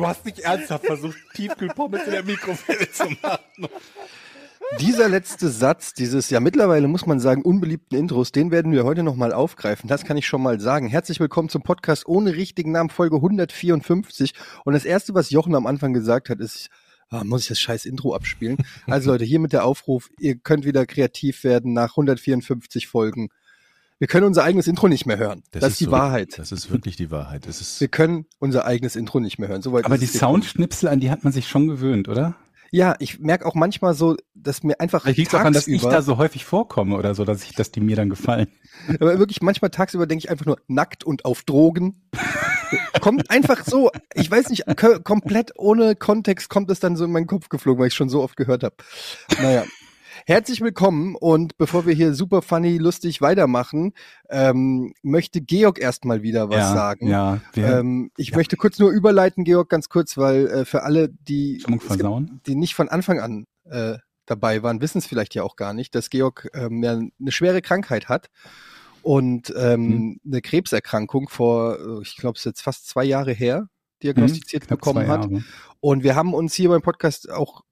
Du hast nicht ernsthaft versucht, Tiefkühlpommes in der Mikrowelle zu machen. Dieser letzte Satz dieses ja mittlerweile muss man sagen unbeliebten Intros, den werden wir heute nochmal aufgreifen. Das kann ich schon mal sagen. Herzlich willkommen zum Podcast ohne richtigen Namen, Folge 154. Und das erste, was Jochen am Anfang gesagt hat, ist, ah, muss ich das scheiß Intro abspielen? Also Leute, hier mit der Aufruf, ihr könnt wieder kreativ werden nach 154 Folgen. Wir können unser eigenes Intro nicht mehr hören. Das, ist die so, Wahrheit. Das ist wirklich die Wahrheit. Das ist Wir können unser eigenes Intro nicht mehr hören. Soweit Aber die. Soundschnipsel, an die hat man sich schon gewöhnt, oder? Ja, ich merke auch manchmal so, dass mir einfach Vielleicht liegt daran, dass ich da so häufig vorkomme oder so, dass ich, dass die mir dann gefallen. Aber wirklich manchmal tagsüber denke ich einfach nur nackt und auf Drogen. kommt einfach so, ich weiß nicht, ko- komplett ohne Kontext kommt es dann so in meinen Kopf geflogen, weil ich schon so oft gehört habe. Naja. Herzlich willkommen und bevor wir hier super funny, lustig weitermachen, ähm, möchte Georg erstmal wieder was ja, sagen. Ja, wir Ähm, ich möchte kurz nur überleiten, Georg, ganz kurz, weil äh, für alle, die, gibt die nicht von Anfang an äh, dabei waren, wissen es vielleicht ja auch gar nicht, dass Georg ähm, ja eine schwere Krankheit hat und ähm, Mhm. eine Krebserkrankung vor, äh, ich glaube, es ist jetzt fast zwei Jahre her, diagnostiziert Hm, bekommen hat. Jahre. Und wir haben uns hier beim Podcast auch,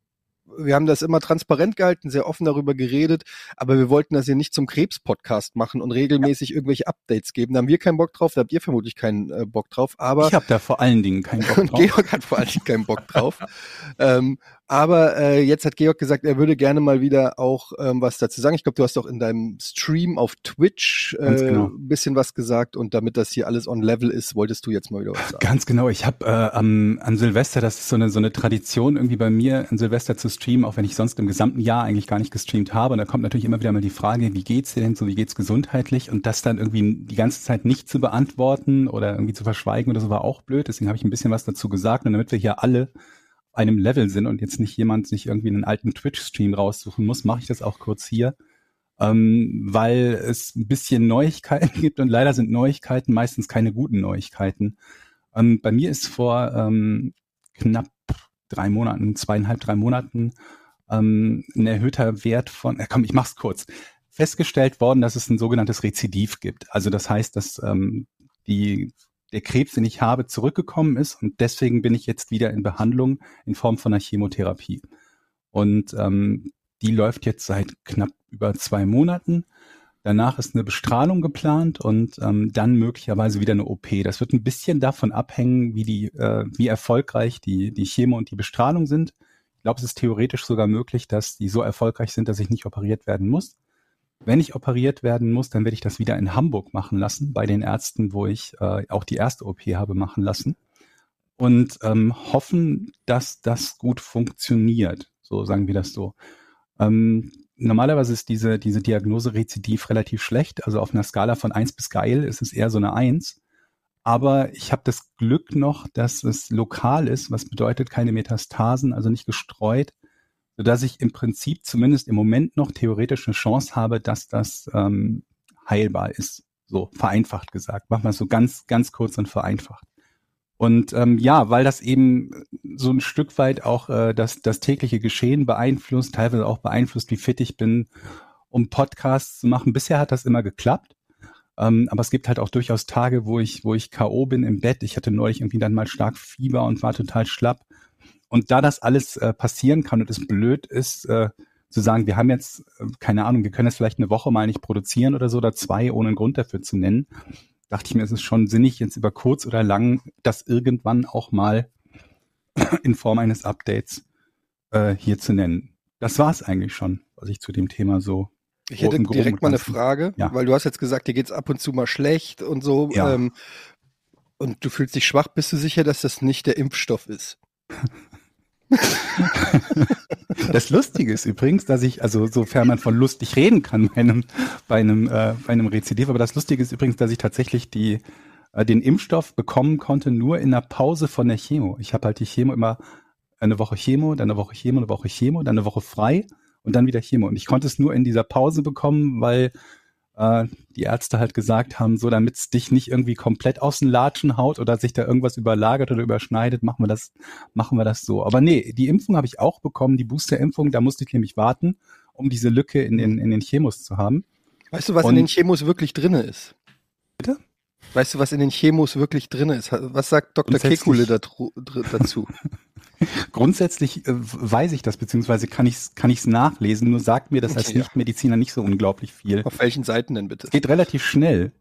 wir haben das immer transparent gehalten, sehr offen darüber geredet, aber wir wollten das hier nicht zum Krebs-Podcast machen und regelmäßig irgendwelche Updates geben. Da haben wir keinen Bock drauf, da habt ihr vermutlich keinen äh, Bock drauf, aber Ich habe da vor allen Dingen keinen Bock drauf. Georg hat vor allen Dingen keinen Bock drauf. ähm, aber äh, jetzt hat Georg gesagt, er würde gerne mal wieder auch ähm, was dazu sagen. Ich glaube, du hast auch in deinem Stream auf Twitch äh, genau. ein bisschen was gesagt und damit das hier alles on level ist, wolltest du jetzt mal wieder was sagen. Ganz genau. Ich habe äh, am, an Silvester, das ist so eine, so eine Tradition irgendwie bei mir, an Silvester zu streamen, auch wenn ich sonst im gesamten Jahr eigentlich gar nicht gestreamt habe. Und da kommt natürlich immer wieder mal die Frage, wie geht's dir denn so, wie geht's gesundheitlich? Und das dann irgendwie die ganze Zeit nicht zu beantworten oder irgendwie zu verschweigen oder so war auch blöd. Deswegen habe ich ein bisschen was dazu gesagt. Und damit wir hier alle einem Level sind und jetzt nicht jemand sich irgendwie einen alten Twitch-Stream raussuchen muss, mache ich das auch kurz hier. Ähm, weil es ein bisschen Neuigkeiten gibt und leider sind Neuigkeiten meistens keine guten Neuigkeiten. Ähm, bei mir ist vor ähm, knapp drei Monaten, zweieinhalb, drei Monaten ähm, ein erhöhter Wert von, äh, komm, ich mach's kurz, festgestellt worden, dass es ein sogenanntes Rezidiv gibt. Also das heißt, dass ähm, die, der Krebs, den ich habe, zurückgekommen ist und deswegen bin ich jetzt wieder in Behandlung in Form von einer Chemotherapie. Und ähm, die läuft jetzt seit knapp über zwei Monaten. Danach ist eine Bestrahlung geplant und ähm, dann möglicherweise wieder eine OP. Das wird ein bisschen davon abhängen, wie die, äh, wie erfolgreich die die Chemo und die Bestrahlung sind. Ich glaube, es ist theoretisch sogar möglich, dass die so erfolgreich sind, dass ich nicht operiert werden muss. Wenn ich operiert werden muss, dann werde ich das wieder in Hamburg machen lassen, bei den Ärzten, wo ich äh, auch die erste OP habe machen lassen. Und ähm, hoffen, dass das gut funktioniert. So sagen wir das so. Ähm, normalerweise ist diese, diese Diagnose Rezidiv relativ schlecht. Also auf einer Skala von eins bis geil ist es eher so eine eins. Aber ich habe das Glück noch, dass es lokal ist, was bedeutet keine Metastasen, also nicht gestreut, sodass ich im Prinzip zumindest im Moment noch theoretisch eine Chance habe, dass das ähm, heilbar ist. So vereinfacht gesagt. Wir es so ganz, ganz kurz und vereinfacht. Und ähm, ja, weil das eben so ein Stück weit auch äh, das, das tägliche Geschehen beeinflusst, teilweise auch beeinflusst, wie fit ich bin, um Podcasts zu machen. Bisher hat das immer geklappt. Ähm, aber es gibt halt auch durchaus Tage, wo ich, wo ich K.O. bin im Bett. Ich hatte neulich irgendwie dann mal stark Fieber und war total schlapp. Und da das alles äh, passieren kann und es blöd ist, äh, zu sagen, wir haben jetzt, äh, keine Ahnung, wir können jetzt vielleicht eine Woche mal nicht produzieren oder so oder zwei, ohne einen Grund dafür zu nennen, dachte ich mir, es ist schon sinnig, jetzt über kurz oder lang das irgendwann auch mal in Form eines Updates äh, hier zu nennen. Das war es eigentlich schon, was ich zu dem Thema so. Ich hätte direkt mal eine Frage, Ja. weil du hast jetzt gesagt, dir geht's ab und zu mal schlecht und so. Ja. Ähm, und du fühlst dich schwach. Bist du sicher, dass das nicht der Impfstoff ist? Das Lustige ist übrigens, dass ich, also sofern man von lustig reden kann bei einem, bei einem, äh, bei einem Rezidiv, aber das Lustige ist übrigens, dass ich tatsächlich die, äh, den Impfstoff bekommen konnte, nur in der Pause von der Chemo. Ich habe halt die Chemo immer eine Woche Chemo, dann eine Woche Chemo, eine Woche Chemo, dann eine Woche frei und dann wieder Chemo. Und ich konnte es nur in dieser Pause bekommen, weil äh, die Ärzte halt gesagt haben, so damit es dich nicht irgendwie komplett aus den Latschen haut oder sich da irgendwas überlagert oder überschneidet, machen wir das, machen wir das so. Aber nee, die Impfung habe ich auch bekommen, die Booster-Impfung, da musste ich nämlich warten, um diese Lücke in den, in den Chemos zu haben. Weißt du, was Und- in den Chemos wirklich drinne ist? Bitte? Weißt du, was in den Chemos wirklich drinne ist? Was sagt Dr. Kekule dazu? Grundsätzlich äh, weiß ich das, beziehungsweise kann ich es kann ich's nachlesen, nur sagt mir das als Okay, ja. Nichtmediziner nicht so unglaublich viel. Auf welchen Seiten denn bitte? Es geht relativ schnell.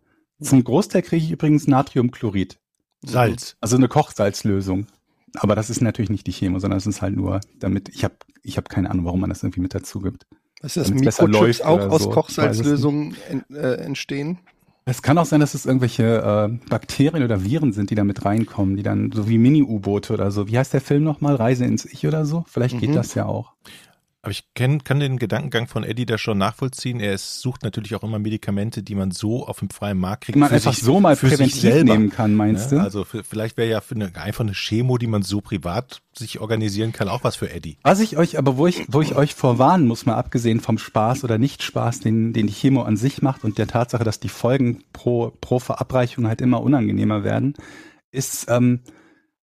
Zum Großteil kriege ich übrigens Natriumchlorid. Salz. Also eine Kochsalzlösung. Aber das ist natürlich nicht die Chemo, sondern es ist halt nur, damit, ich habe ich hab keine Ahnung, warum man das irgendwie mit dazu gibt. Ist das Mikrochips auch oder aus so. Kochsalzlösungen en, äh, entstehen? Es kann auch sein, dass es irgendwelche äh, Bakterien oder Viren sind, die da mit reinkommen, die dann so wie Mini-U-Boote oder so. Wie heißt der Film nochmal? Reise ins Ich oder so? Vielleicht geht Mhm. das ja auch. Aber ich kenn, kann den Gedankengang von Eddie da schon nachvollziehen. Er ist, sucht natürlich auch immer Medikamente, die man so auf dem freien Markt kriegt. Die man für einfach sich- so mal für sich präventiv selber. nehmen kann, meinst Ne? du? Also für, vielleicht wäre ja für eine, einfach eine Chemo, die man so privat sich organisieren kann, auch was für Eddie. Was ich euch, aber wo ich, wo ich euch vorwarnen muss, mal abgesehen vom Spaß oder Nicht-Spaß, den, den die Chemo an sich macht und der Tatsache, dass die Folgen pro, pro Verabreichung halt immer unangenehmer werden, ist ähm,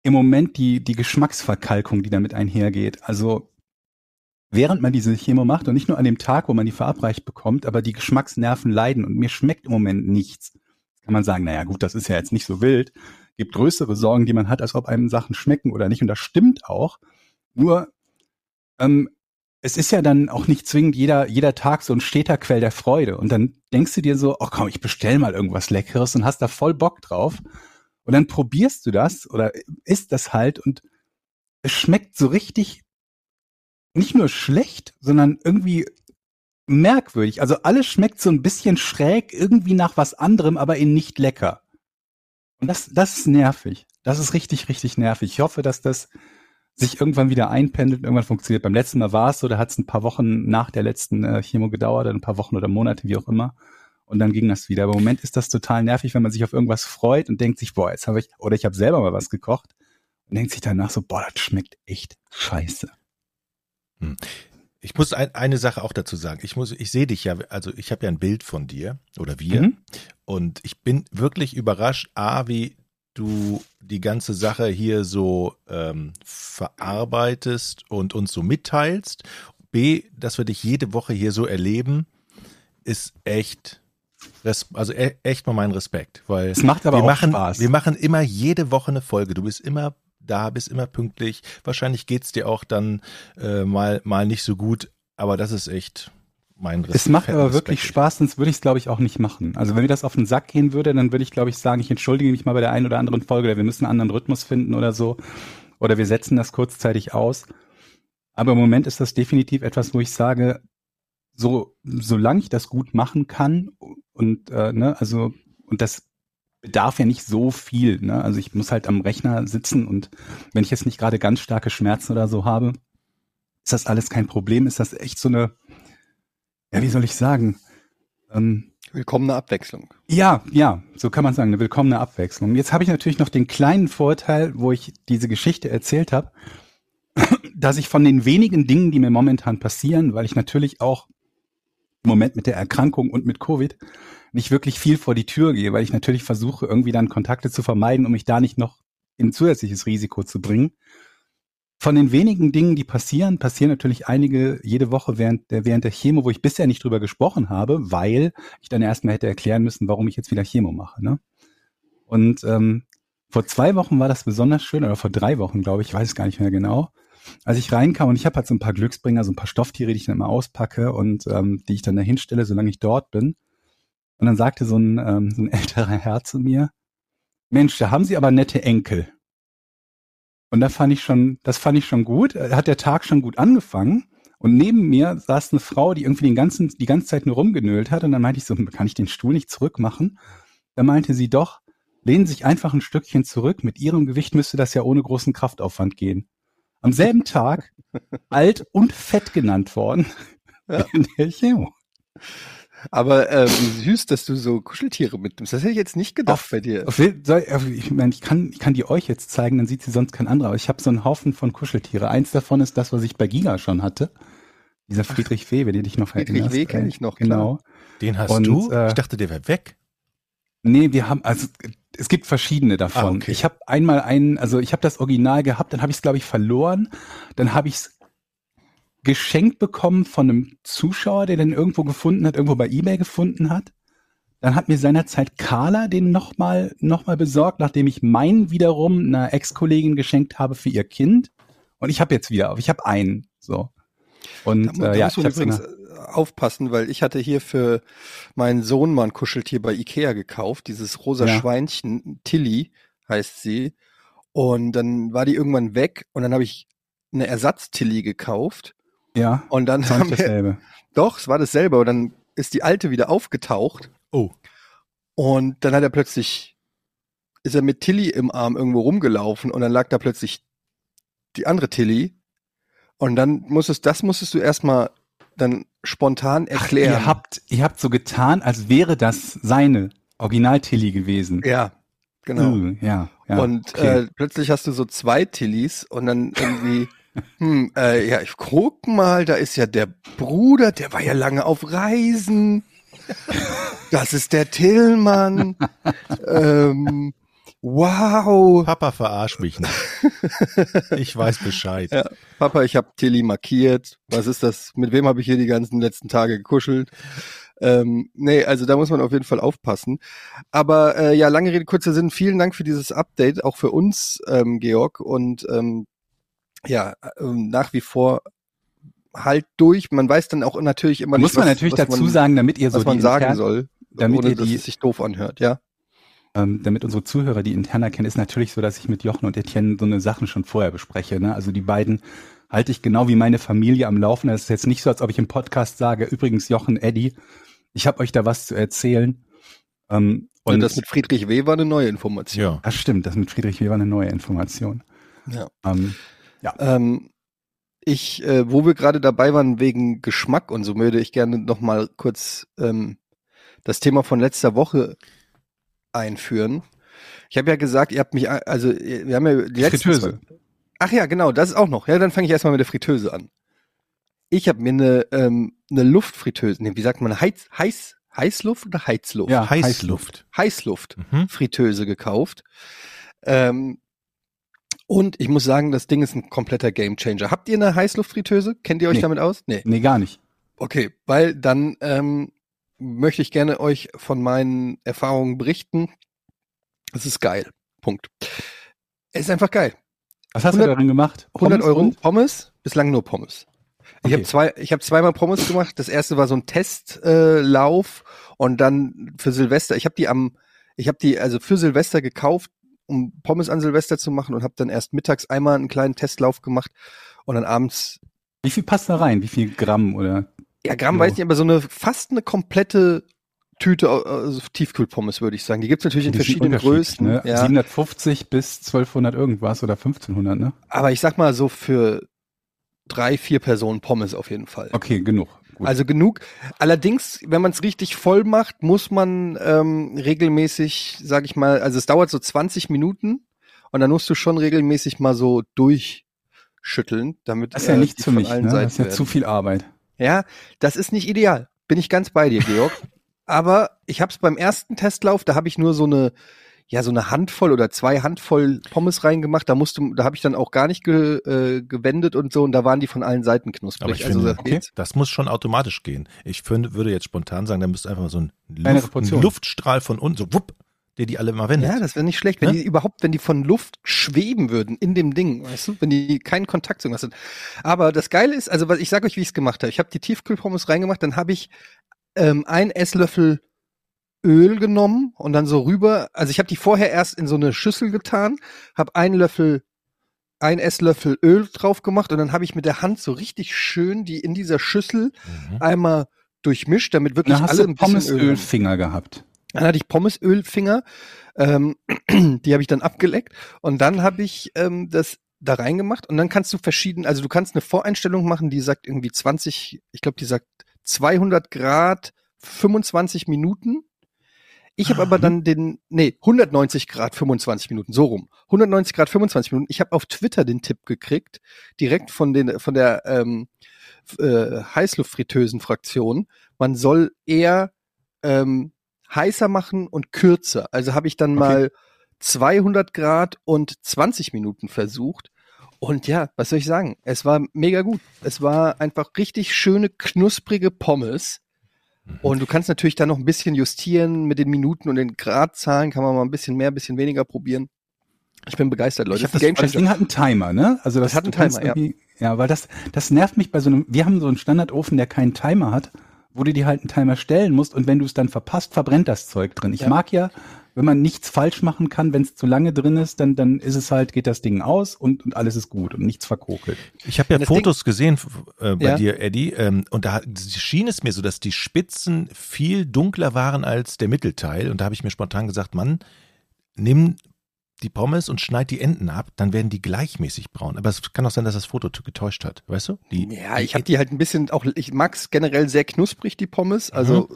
im Moment die, die Geschmacksverkalkung, die damit einhergeht. Also während man diese Chemo macht und nicht nur an dem Tag, wo man die verabreicht bekommt, aber die Geschmacksnerven leiden und mir schmeckt im Moment nichts. Kann man sagen, naja gut, das ist ja jetzt nicht so wild. Gibt größere Sorgen, die man hat, als ob einem Sachen schmecken oder nicht. Und das stimmt auch. Nur, ähm, es ist ja dann auch nicht zwingend jeder, jeder Tag so ein steter Quell der Freude. Und dann denkst du dir so, oh komm, ich bestell mal irgendwas Leckeres und hast da voll Bock drauf. Und dann probierst du das oder isst das halt und es schmeckt so richtig nicht nur schlecht, sondern irgendwie merkwürdig. Also alles schmeckt so ein bisschen schräg, irgendwie nach was anderem, aber in nicht lecker. Und das, das ist nervig. Das ist richtig, richtig nervig. Ich hoffe, dass das sich irgendwann wieder einpendelt, irgendwann funktioniert. Beim letzten Mal war es so, da hat es ein paar Wochen nach der letzten äh, Chemo gedauert, ein paar Wochen oder Monate, wie auch immer. Und dann ging das wieder. Aber im Moment ist das total nervig, wenn man sich auf irgendwas freut und denkt sich, boah, jetzt habe ich, oder ich habe selber mal was gekocht und denkt sich danach so, boah, das schmeckt echt scheiße. Ich muss ein, eine Sache auch dazu sagen. Ich muss, ich sehe dich ja, also ich habe ja ein Bild von dir oder wir Mhm. und ich bin wirklich überrascht, a, wie du die ganze Sache hier so ähm, verarbeitest und uns so mitteilst. B, dass wir dich jede Woche hier so erleben, ist echt, also e echt mal mein Respekt, weil Es macht aber wir auch machen, Spaß. wir machen immer jede Woche eine Folge. Du bist immer da, bist immer pünktlich. Wahrscheinlich geht's dir auch dann äh, mal mal nicht so gut, aber das ist echt mein Respekt. Es macht aber Respekt. wirklich Spaß, sonst würde ich es, glaube ich, auch nicht machen. Also wenn mir das auf den Sack gehen würde, dann würde ich, glaube ich, sagen, ich entschuldige mich mal bei der einen oder anderen Folge, oder wir müssen einen anderen Rhythmus finden oder so. Oder wir setzen das kurzzeitig aus. Aber im Moment ist das definitiv etwas, wo ich sage, so, solange ich das gut machen kann und äh, ne, also, und das bedarf ja nicht so viel, ne? Also ich muss halt am Rechner sitzen und wenn ich jetzt nicht gerade ganz starke Schmerzen oder so habe, ist das alles kein Problem, ist das echt so eine, ja, wie soll ich sagen? Ähm, Willkommene Abwechslung. ja, ja, so kann man sagen, eine willkommene Abwechslung. Jetzt habe ich natürlich noch den kleinen Vorteil, wo ich diese Geschichte erzählt habe, dass ich von den wenigen Dingen, die mir momentan passieren, weil ich natürlich auch im Moment mit der Erkrankung und mit Covid nicht wirklich viel vor die Tür gehe, weil ich natürlich versuche, irgendwie dann Kontakte zu vermeiden, um mich da nicht noch in zusätzliches Risiko zu bringen. Von den wenigen Dingen, die passieren, passieren natürlich einige jede Woche während der, während der Chemo, wo ich bisher nicht drüber gesprochen habe, weil ich dann erstmal hätte erklären müssen, warum ich jetzt wieder Chemo mache. Ne? Und ähm, vor zwei Wochen war das besonders schön, oder vor drei Wochen, glaube ich, ich weiß es gar nicht mehr genau, als ich reinkam und ich habe halt so ein paar Glücksbringer, so ein paar Stofftiere, die ich dann immer auspacke und ähm, die ich dann da hinstelle, solange ich dort bin. Und dann sagte so ein, ähm, so ein älterer Herr zu mir, Mensch, da haben Sie aber nette Enkel. Und da fand ich schon, das fand ich schon gut. Äh, Hat der Tag schon gut angefangen. Und neben mir saß eine Frau, die irgendwie den ganzen, die ganze Zeit nur rumgenölt hat. Und dann meinte ich so, kann ich den Stuhl nicht zurückmachen? Da meinte sie doch, lehnen Sie sich einfach ein Stückchen zurück. Mit Ihrem Gewicht müsste das ja ohne großen Kraftaufwand gehen. Am selben Tag alt und fett genannt worden Ja. in der Chemo. Aber äh, wie süß, dass du so Kuscheltiere mitnimmst. Das hätte ich jetzt nicht gedacht Auf- bei dir. Auf jeden- soll- auf- Ich meine, ich kann, ich kann die euch jetzt zeigen, dann sieht sie sonst kein anderer. Aber ich habe so einen Haufen von Kuscheltiere. Eins davon ist das, was ich bei Giga schon hatte. Dieser Friedrich W., wenn du dich noch Friedrich erinnerst. W. kenn Äh, ich noch, klar. Genau. Den hast Und, du? äh, ich dachte, der wäre weg. Nee, wir haben, also es gibt verschiedene davon. Ah, okay. Ich habe einmal einen, also ich habe das Original gehabt, dann habe ich es, glaube ich, verloren. Dann habe ich es geschenkt bekommen von einem Zuschauer, der den irgendwo gefunden hat, irgendwo bei Ebay gefunden hat. Dann hat mir seinerzeit Carla den nochmal noch mal besorgt, nachdem ich meinen wiederum einer Ex-Kollegin geschenkt habe für ihr Kind. Und ich habe jetzt wieder, ich habe einen. So. Und Da, äh, ja, ich übrigens äh, aufpassen, weil ich hatte hier für meinen Sohn mal ein Kuscheltier bei Ikea gekauft, dieses rosa Ja. Schweinchen, Tilly heißt sie. Und dann war die irgendwann weg und dann habe ich eine Ersatz-Tilly gekauft. ja, Und dann haben wir, dasselbe. doch, es war dasselbe. Und dann ist die alte wieder aufgetaucht Oh. und dann hat er plötzlich, ist er mit Tilly im Arm irgendwo rumgelaufen und dann lag da plötzlich die andere Tilly. Und dann musstest, das musstest du erstmal dann spontan Ach, erklären. ihr habt, ihr habt so getan, als wäre das seine Original-Tilly gewesen. ja, genau. Uh, ja, ja. und okay. äh, plötzlich hast du so zwei Tillys und dann irgendwie, hm, äh, ja, ich guck mal, da ist ja der Bruder, der war ja lange auf Reisen. Das ist der Tillmann. ähm, wow. Papa, verarsch mich nicht. ich weiß Bescheid. Ja, Papa, ich habe Tilly markiert. Was ist das? Mit wem habe ich hier die ganzen letzten Tage gekuschelt? Ähm, nee, also da muss man auf jeden Fall aufpassen. Aber äh, ja, lange Rede, kurzer Sinn. Vielen Dank für dieses Update, auch für uns, ähm, Georg. Und ähm, ja, ähm, nach wie vor halt durch. Man weiß dann auch natürlich immer muss nicht, man was, natürlich was dazu man, sagen, damit ihr so was man die sagen soll, damit ohne ihr dass die- es sich doof anhört. Ja, ähm, damit unsere Zuhörer die intern erkennen, ist natürlich so, dass ich mit Jochen und Etienne so eine Sachen schon vorher bespreche. Ne? Also die beiden halte ich genau wie meine Familie am Laufen. Das ist jetzt nicht so, als ob ich im Podcast sage, übrigens Jochen, Eddie, ich habe euch da was zu erzählen. Ähm, und und das mit Friedrich W. war eine neue Information. Ja. das stimmt, das mit Friedrich W. war eine neue Information. Ja. Ähm, Ähm, ich, äh, wo wir gerade dabei waren wegen Geschmack und so, würde ich gerne noch mal kurz ähm, das Thema von letzter Woche einführen. Ich habe ja gesagt, ihr habt mich, also wir haben ja die letzten Fritteuse. zwei- Ach ja, genau, das ist auch noch. Ja, dann fange ich erstmal mit der Fritteuse an. Ich habe mir eine ähm, eine Luftfritteuse, nee, wie sagt man, Heiz, Heiß, Heißluft oder Heizluft? Ja, Heißluft. Heißluft. Mhm. Fritteuse gekauft. Ähm, und ich muss sagen, das Ding ist ein kompletter Gamechanger. Habt ihr eine Heißluftfritteuse? Kennt ihr euch Nee. damit aus? Nee. Nee, gar nicht. Okay, weil dann ähm, möchte ich gerne euch von meinen Erfahrungen berichten. Es ist geil. Punkt. Es ist einfach geil. Was hast 100 du darin gemacht? 100 Pommes Euro und? Pommes, bislang nur Pommes. Ich Okay. habe zwei, ich habe zweimal Pommes gemacht. Das erste war so ein Testlauf äh, Lauf und dann für Silvester. Ich habe die am, ich habe die also für Silvester gekauft, um Pommes an Silvester zu machen und habe dann erst mittags einmal einen kleinen Testlauf gemacht und dann abends. Wie viel passt da rein? Wie viel Gramm oder? Ja, Gramm Jo. weiß nicht, aber so eine fast eine komplette Tüte also Tiefkühlpommes würde ich sagen. Die gibt's natürlich in Die verschiedenen Größen. Ne? Ja, 750 bis 1200 irgendwas oder 1500, ne? aber ich sag mal so für drei, vier Personen Pommes auf jeden Fall. Okay, genug. Gut. Also genug. Allerdings, wenn man es richtig voll macht, muss man ähm, regelmäßig, sag ich mal, also es dauert so 20 Minuten und dann musst du schon regelmäßig mal so durchschütteln, damit das ist ja äh, nichts die für mich, allen ne? Das ist ja werden. zu viel Arbeit. Ja, das ist nicht ideal. Bin ich ganz bei dir, Georg. Aber ich habe es beim ersten Testlauf, da habe ich nur so eine, ja, so eine Handvoll oder zwei Handvoll Pommes reingemacht. Da musste, da habe ich dann auch gar nicht ge, äh, gewendet und so. Und da waren die von allen Seiten knusprig. Aber ich also finde, das okay. Das muss schon automatisch gehen. Ich find, würde jetzt spontan sagen, da müsste einfach mal so ein, Luft, ein Portion. Luftstrahl von unten, so wupp, der die alle mal wendet. Ja, das wäre nicht schlecht, wenn Ne? die überhaupt, wenn die von Luft schweben würden in dem Ding, weißt du, wenn die keinen Kontakt zu irgendwas sind. Aber das Geile ist, also was ich sage euch, wie ich es gemacht habe. Ich habe die Tiefkühlpommes reingemacht, dann habe ich ähm, ein Esslöffel Öl genommen und dann so rüber. Also ich habe die vorher erst in so eine Schüssel getan, habe einen Löffel, ein Esslöffel Öl drauf gemacht und dann habe ich mit der Hand so richtig schön die in dieser Schüssel Mhm. einmal durchmischt, damit wirklich hast alle du ein. Pommesölfinger gehabt. Dann hatte ich Pommesölfinger, ähm, die habe ich dann abgeleckt und dann habe ich ähm, das da reingemacht und dann kannst du verschieden, also du kannst eine Voreinstellung machen, die sagt irgendwie 20, ich glaube, die sagt 200 Grad 25 Minuten. Ich habe aber dann den, nee, 190 Grad 25 Minuten, so rum. 190 Grad 25 Minuten. Ich habe auf Twitter den Tipp gekriegt, direkt von den, von der ähm, äh, Heißluftfritteusen-Fraktion. Man soll eher ähm, heißer machen und kürzer. Also habe ich dann mal 200 Grad und 20 Minuten versucht. Und ja, was soll ich sagen? Es war mega gut. Es war einfach richtig schöne, knusprige Pommes. Und du kannst natürlich dann noch ein bisschen justieren mit den Minuten und den Gradzahlen, kann man mal ein bisschen mehr, ein bisschen weniger probieren. Ich bin begeistert, Leute. Ich Das ist ein das, das Ding hat einen Timer, ne? Also das, Das hat einen Timer, ja. Ja, weil das, das nervt mich bei so einem, wir haben so einen Standardofen, der keinen Timer hat, wo du dir halt einen Timer stellen musst und wenn du es dann verpasst, verbrennt das Zeug drin. Ich Ja. mag ja, wenn man nichts falsch machen kann, wenn es zu lange drin ist, dann, dann ist es halt, geht das Ding aus und, und alles ist gut und nichts verkokelt. Ich habe ja Fotos gesehen äh, bei Ja. dir, Eddie, ähm, und da schien es mir so, dass die Spitzen viel dunkler waren als der Mittelteil. Und da habe ich mir spontan gesagt, Mann, nimm die Pommes und schneid die Enden ab, dann werden die gleichmäßig braun. Aber es kann auch sein, dass das Foto getäuscht hat, weißt du? Die, Ja, ich habe die halt ein bisschen auch, ich mag's generell sehr knusprig, die Pommes. Also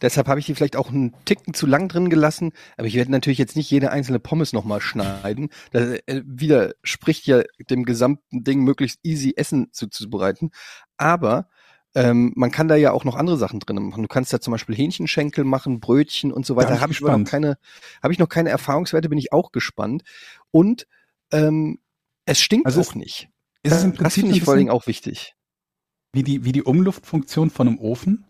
deshalb habe ich die vielleicht auch einen Ticken zu lang drin gelassen. Aber ich werde natürlich jetzt nicht jede einzelne Pommes nochmal schneiden. Das äh, widerspricht ja dem gesamten Ding, möglichst easy Essen zuzubereiten. Aber ähm, man kann da ja auch noch andere Sachen drin machen. Du kannst da zum Beispiel Hähnchenschenkel machen, Brötchen und so weiter. bin ich Habe ich noch keine, habe ich noch keine Erfahrungswerte, bin ich auch gespannt. Und ähm, es stinkt Also auch es- nicht. Ist es im das Prinzip finde ich vor allen Dingen auch wichtig. wie die, wie die Umluftfunktion von einem Ofen?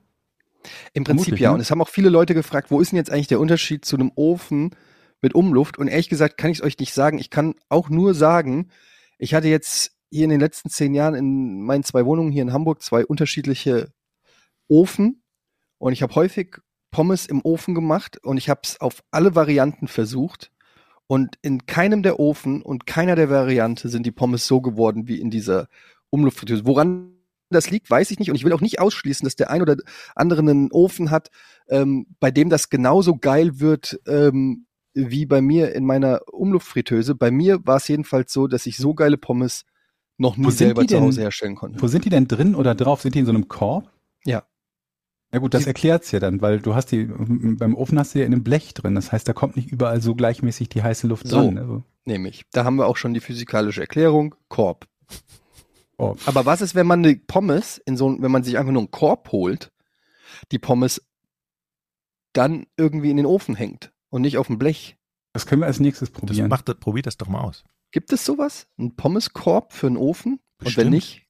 Im Prinzip Vermutlich, ja. ne? Und es haben auch viele Leute gefragt, wo ist denn jetzt eigentlich der Unterschied zu einem Ofen mit Umluft? Und ehrlich gesagt kann ich es euch nicht sagen. Ich kann auch nur sagen, ich hatte jetzt hier in den letzten zehn Jahren in meinen zwei Wohnungen hier in Hamburg zwei unterschiedliche Ofen. Und ich habe häufig Pommes im Ofen gemacht und ich habe es auf alle Varianten versucht. Und in keinem der Ofen und keiner der Variante sind die Pommes so geworden wie in dieser Umluftfritteuse. Woran das liegt, weiß ich nicht. Und ich will auch nicht ausschließen, dass der ein oder andere einen Ofen hat, ähm, bei dem das genauso geil wird ähm, wie bei mir in meiner Umluftfritteuse. Bei mir war es jedenfalls so, dass ich so geile Pommes noch nie Wo sind selber die zu denn? Hause herstellen konnte. Wo sind die denn drin oder drauf? Sind die in so einem Korb? Ja. Ja gut, das Die- erklärt's ja dann, weil du hast die, beim Ofen hast du ja in einem Blech drin. Das heißt, da kommt nicht überall so gleichmäßig die heiße Luft So. dran. Ne? Nämlich. Da haben wir auch schon die physikalische Erklärung. Korb. Oh. Aber was ist, wenn man eine Pommes in so, wenn man sich einfach nur einen Korb holt, die Pommes dann irgendwie in den Ofen hängt und nicht auf dem Blech? Das können wir als nächstes das probieren. macht, das- probier das doch mal aus. Gibt es sowas? Ein Pommeskorb für einen Ofen? Und Bestimmt. wenn nicht,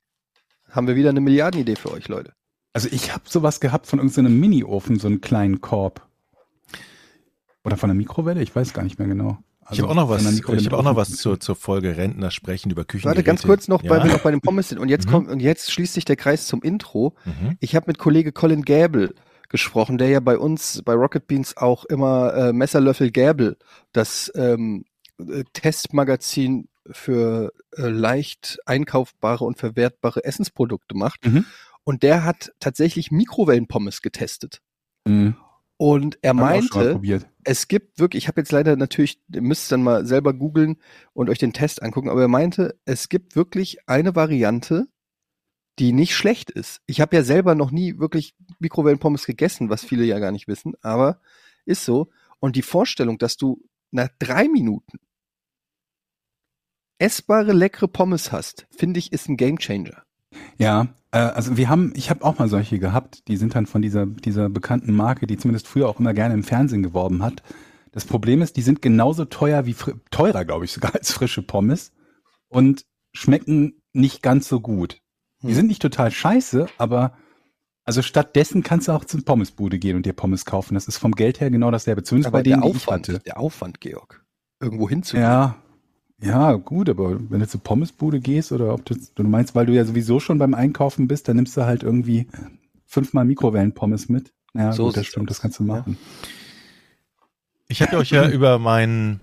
haben wir wieder eine Milliardenidee für euch, Leute. Also ich habe sowas gehabt von irgendeinem Mini-Ofen, so einen kleinen Korb. Oder von der Mikrowelle, ich weiß gar nicht mehr genau. ich habe auch noch was, einer ich mit auch noch was zur, zur Folge Rentner sprechen über Küchen. Warte ganz kurz noch, weil wir noch bei den Pommes sind. Und jetzt Mhm. kommt, und jetzt schließt sich der Kreis zum Intro. Mhm. Ich habe mit Kollege Colin Gäbel gesprochen, der ja bei uns bei Rocket Beans auch immer äh, Messerlöffel Gäbel, das ähm, äh, Testmagazin für äh, leicht einkaufbare und verwertbare Essensprodukte macht. Mhm. Und der hat tatsächlich Mikrowellenpommes getestet. Mhm. Und er Hab ich auch schon mal meinte, es gibt wirklich, ich habe jetzt leider natürlich, ihr müsst dann mal selber googeln und euch den Test angucken, aber er meinte, es gibt wirklich eine Variante, die nicht schlecht ist. Ich habe ja selber noch nie wirklich Mikrowellenpommes gegessen, was viele ja gar nicht wissen, aber ist so. Und die Vorstellung, dass du nach drei Minuten essbare, leckere Pommes hast, finde ich, ist ein Gamechanger. Ja, äh, also wir haben, ich habe auch mal solche gehabt, die sind dann von dieser, dieser bekannten Marke, die zumindest früher auch immer gerne im Fernsehen geworben hat. Das Problem ist, die sind genauso teuer wie, teurer glaube ich sogar als frische Pommes und schmecken nicht ganz so gut. Die Hm. sind nicht total scheiße, aber also stattdessen kannst du auch zur Pommesbude gehen und dir Pommes kaufen. Das ist vom Geld her genau dasselbe, zumindest Aber bei denen, der die ich Aufwand, hatte. der Aufwand, Georg, irgendwo hinzugehen. Ja, ja, gut, aber wenn du zur Pommesbude gehst oder ob du, du meinst, weil du ja sowieso schon beim Einkaufen bist, dann nimmst du halt irgendwie fünfmal Mikrowellenpommes mit. Ja, So gut, das stimmt, das kannst du machen. Ich habe euch ja über meinen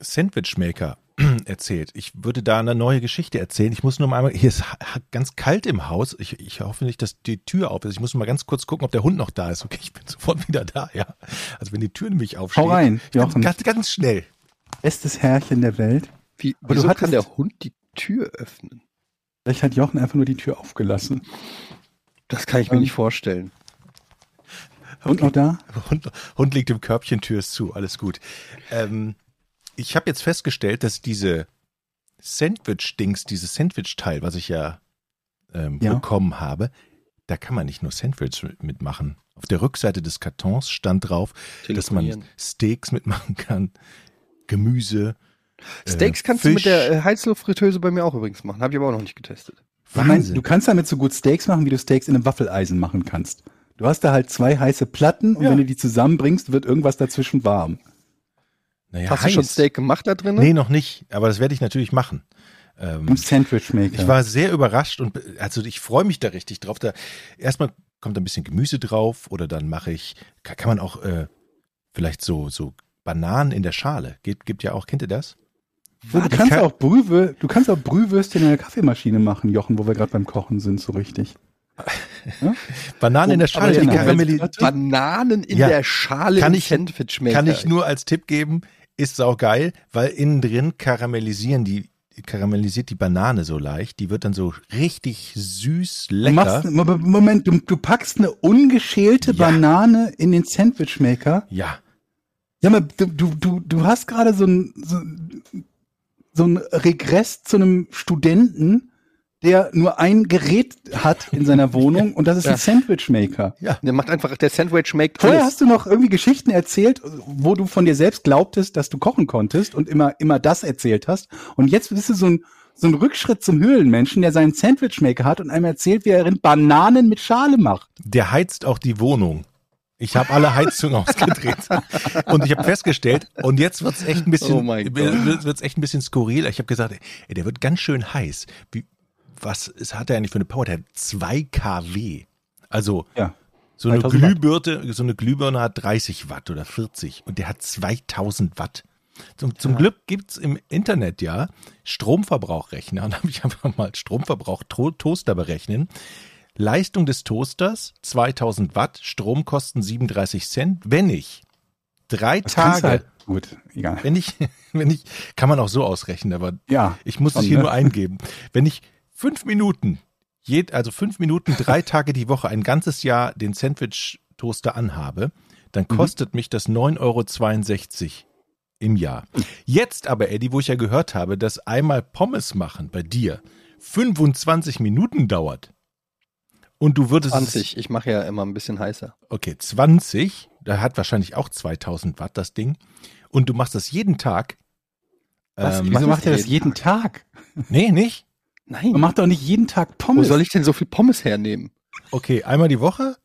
Sandwichmaker erzählt. Ich würde da eine neue Geschichte erzählen. Ich muss nur mal einmal, hier ist ganz kalt im Haus. Ich, ich hoffe nicht, dass die Tür auf ist. Ich muss mal ganz kurz gucken, ob der Hund noch da ist. Okay, ich bin sofort wieder da, ja. Also wenn die Tür nämlich aufsteht. Hau rein, Jochen. ganz, ganz schnell. Bestes Herrchen der Welt. Wie, Aber du hattest- kann der Hund die Tür öffnen? Vielleicht hat Jochen einfach nur die Tür aufgelassen. Das kann ich mir Ähm, nicht vorstellen. Hund noch da? Hund, Hund liegt im Körbchen, Tür ist zu, alles gut. Ähm, ich habe jetzt festgestellt, dass diese Sandwich-Dings, dieses Sandwich-Teil, was ich ja, ähm, Ja. bekommen habe, da kann man nicht nur Sandwich mitmachen. Auf der Rückseite des Kartons stand drauf, dass man. Steaks mitmachen kann, Gemüse. Steaks äh, kannst du mit Fisch. der äh, Heizluftfritteuse bei mir auch übrigens machen. Habe ich aber auch noch nicht getestet. Wahnsinn. du kannst damit so gut Steaks machen, wie du Steaks in einem Waffeleisen machen kannst. Du hast da halt zwei heiße Platten und Ja. wenn du die zusammenbringst, wird irgendwas dazwischen warm. naja, Hast du schon heiß. Steak gemacht da drin? Nee, noch nicht, aber das werde ich natürlich machen. Ähm, Im Sandwich Maker. Ich war sehr überrascht und also ich freue mich da richtig drauf. Da erstmal kommt ein bisschen Gemüse drauf oder dann mache ich, kann, kann man auch äh, vielleicht so so Bananen in der Schale. Gibt, gibt ja auch, kennt ihr das? So, du, kannst kann- auch Brühwür du kannst auch Brühwürstchen in der Kaffeemaschine machen, Jochen, wo wir gerade beim Kochen sind, so richtig. Bananen in der aber Schale, genau, Bananen in Ja. der Schale Kann ich- Sandwichmaker. kann ich nur als Tipp geben, ist saugeil, weil innen drin karamellisieren die karamellisiert die Banane so leicht, die wird dann so richtig süß, Du lecker. machst, Mo- Moment, du, du packst eine ungeschälte Ja. Banane in den Sandwich Maker. ja, Ja, aber du, du, du, hast gerade so ein, so, so ein Regress zu einem Studenten, der nur ein Gerät hat in seiner Wohnung und das ist Ja. ein Sandwich Maker. Der macht einfach, der Sandwich makes Vorher alles. hast du noch irgendwie Geschichten erzählt, wo du von dir selbst glaubtest, dass du kochen konntest und immer, immer das erzählt hast. Und jetzt bist du so ein, so ein Rückschritt zum Höhlenmenschen, der seinen Sandwichmaker hat und einem erzählt, wie er in Bananen mit Schale macht. der heizt auch die Wohnung. Ich habe alle Heizungen ausgedreht. Und ich habe festgestellt, und jetzt wird's echt ein bisschen, Oh wird's echt ein bisschen skurril. Ich habe gesagt, ey, der wird ganz schön heiß. Wie, was ist, hat er eigentlich für eine Power? Der hat 2 kW. Also Ja. so eine 2000 Watt. Glühbirne, so eine Glühbirne hat 30 Watt oder 40 und der hat 2000 Watt. Zum, zum Glück gibt's im Internet ja Stromverbrauchrechner. Und habe ich einfach mal Stromverbrauch to Toaster berechnen. Leistung des Toasters 2000 Watt, Stromkosten 37 Cent. Wenn ich drei Das Tage, halt, gut, egal. wenn ich, wenn ich, kann man auch so ausrechnen, aber Ja. ich muss es schon, hier ne? nur eingeben. Wenn ich fünf Minuten, also fünf Minuten, drei Tage die Woche, ein ganzes Jahr den Sandwich-Toaster anhabe, dann Mhm. kostet mich das 9,62 Euro im Jahr. Jetzt aber, Eddie, wo ich ja gehört habe, dass einmal Pommes machen bei dir 25 Minuten dauert und du würdest es 20. Ich mache ja immer ein bisschen heißer. Okay, 20, da hat wahrscheinlich auch 2000 Watt das Ding. Und du machst das jeden Tag. Was? Ähm, mach Wieso das macht er das jeden jeden Tag? nee, nicht? Nein. Man macht doch nicht jeden Tag Wo Pommes. soll ich denn so viel Pommes hernehmen? Okay, einmal die Woche?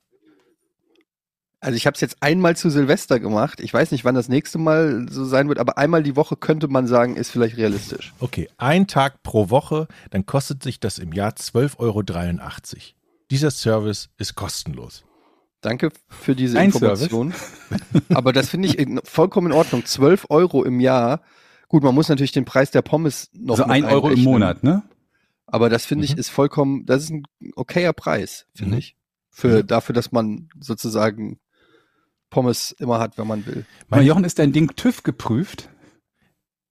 Also ich habe es jetzt einmal zu Silvester gemacht. Ich weiß nicht, wann das nächste Mal so sein wird, aber einmal die Woche könnte man sagen, ist vielleicht realistisch. Okay, ein Tag pro Woche, dann kostet sich das im Jahr 12,83 Euro. Dieser Service ist kostenlos. Danke für diese Ein Information. aber das finde ich in- vollkommen in Ordnung. 12 Euro im Jahr. Gut, man muss natürlich den Preis der Pommes noch also mit ein Euro im. Monat, ne? Aber das finde ich Mhm. ist vollkommen, das ist ein okayer Preis, finde Mhm. ich. Für Ja. dafür, dass man sozusagen Pommes immer hat, wenn man will. Aber Jochen, ist dein Ding TÜV geprüft?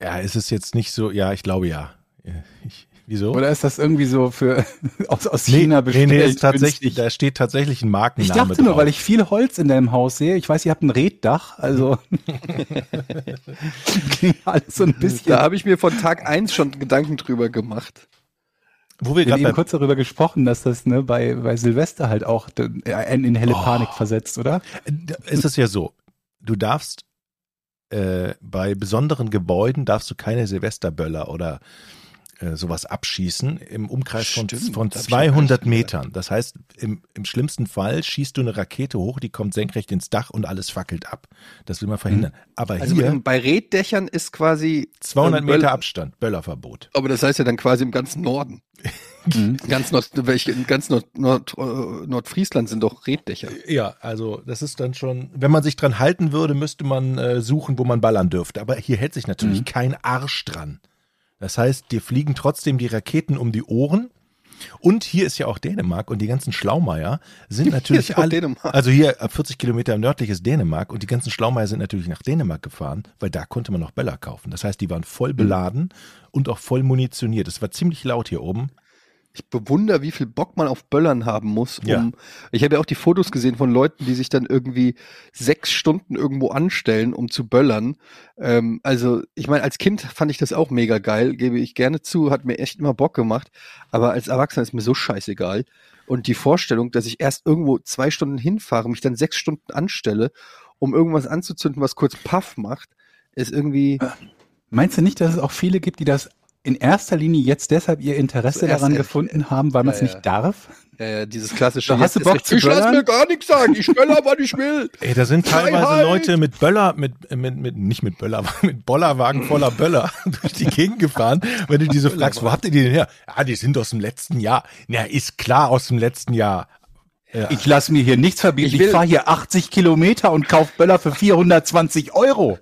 Ja, ist es jetzt nicht so, ja, ich glaube ja. Ja, Ich, wieso? Oder ist das irgendwie so für aus, aus nee, China nee, bestellt? nee, ist tatsächlich, da steht tatsächlich ein Ich Markenname dachte nur, drauf. weil ich viel Holz in deinem Haus sehe. Ich weiß, ihr habt ein Reddach, also klingt alles so ein bisschen. Da habe ich mir von Tag eins schon Gedanken drüber gemacht. Wo wir Wir haben gerade eben kurz darüber gesprochen, dass das ne, bei, bei Silvester halt auch äh, einen in helle Oh. Panik versetzt, oder? ist es ja so, du darfst äh, bei besonderen Gebäuden darfst du keine Silvesterböller oder äh, sowas abschießen im Umkreis von, Stimmt, von das hab ich schon gar 200 nicht gedacht. Metern. Das heißt, im, im schlimmsten Fall schießt du eine Rakete hoch, die kommt senkrecht ins Dach und alles fackelt ab. Das will man verhindern. Aber Also hier bei Reddächern ist quasi 200 ähm, Meter Abstand, Böllerverbot. Aber das heißt ja dann quasi im ganzen Norden. Mhm. Ganz Nord, welche, in ganz Nord, Nord, äh, Nordfriesland sind doch Reddächer. Ja, also das ist dann schon, wenn man sich dran halten würde, müsste man äh, suchen, wo man ballern dürfte. Aber hier hält sich natürlich Mhm. kein Arsch dran. Das heißt, dir fliegen trotzdem die Raketen um die Ohren. Und hier ist ja auch Dänemark und die ganzen Schlaumeier sind natürlich alle. Dänemark. Also hier ab 40 Kilometer nördlich ist Dänemark und die ganzen Schlaumeier sind natürlich nach Dänemark gefahren, weil da konnte man noch Böller kaufen. Das heißt, die waren voll beladen und auch voll munitioniert. Es war ziemlich laut hier oben. Ich bewundere, wie viel Bock man auf Böllern haben muss. Um, Ja. Ich habe ja auch die Fotos gesehen von Leuten, die sich dann irgendwie sechs Stunden irgendwo anstellen, um zu böllern. Ähm, also ich meine, als Kind fand ich das auch mega geil, gebe ich gerne zu, hat mir echt immer Bock gemacht. Aber als Erwachsener ist mir so scheißegal. Und die Vorstellung, dass ich erst irgendwo zwei Stunden hinfahre, mich dann sechs Stunden anstelle, um irgendwas anzuzünden, was kurz Puff macht, ist irgendwie. Meinst du nicht, dass es auch viele gibt, die das in erster Linie jetzt deshalb ihr Interesse Zuerst daran gefunden haben, weil man es Ja, ja. nicht darf? Äh, dieses klassische. Da hast du Bock zu Ich lass mir gar nichts sagen. Ich böller, wann ich will. Ey, da sind teilweise Freiheit! Leute mit Böller, mit, mit, mit, nicht mit Böller, mit Bollerwagen voller Böller durch die Gegend gefahren. Wenn du diese fragst, wo habt ihr die denn her? Ja, die sind aus dem letzten Jahr. Na, ist klar aus dem letzten Jahr. Ja. Ich lasse mir hier nichts verbieten. Ich Ich, fahre hier 80 Kilometer und kauf Böller für 420 Euro.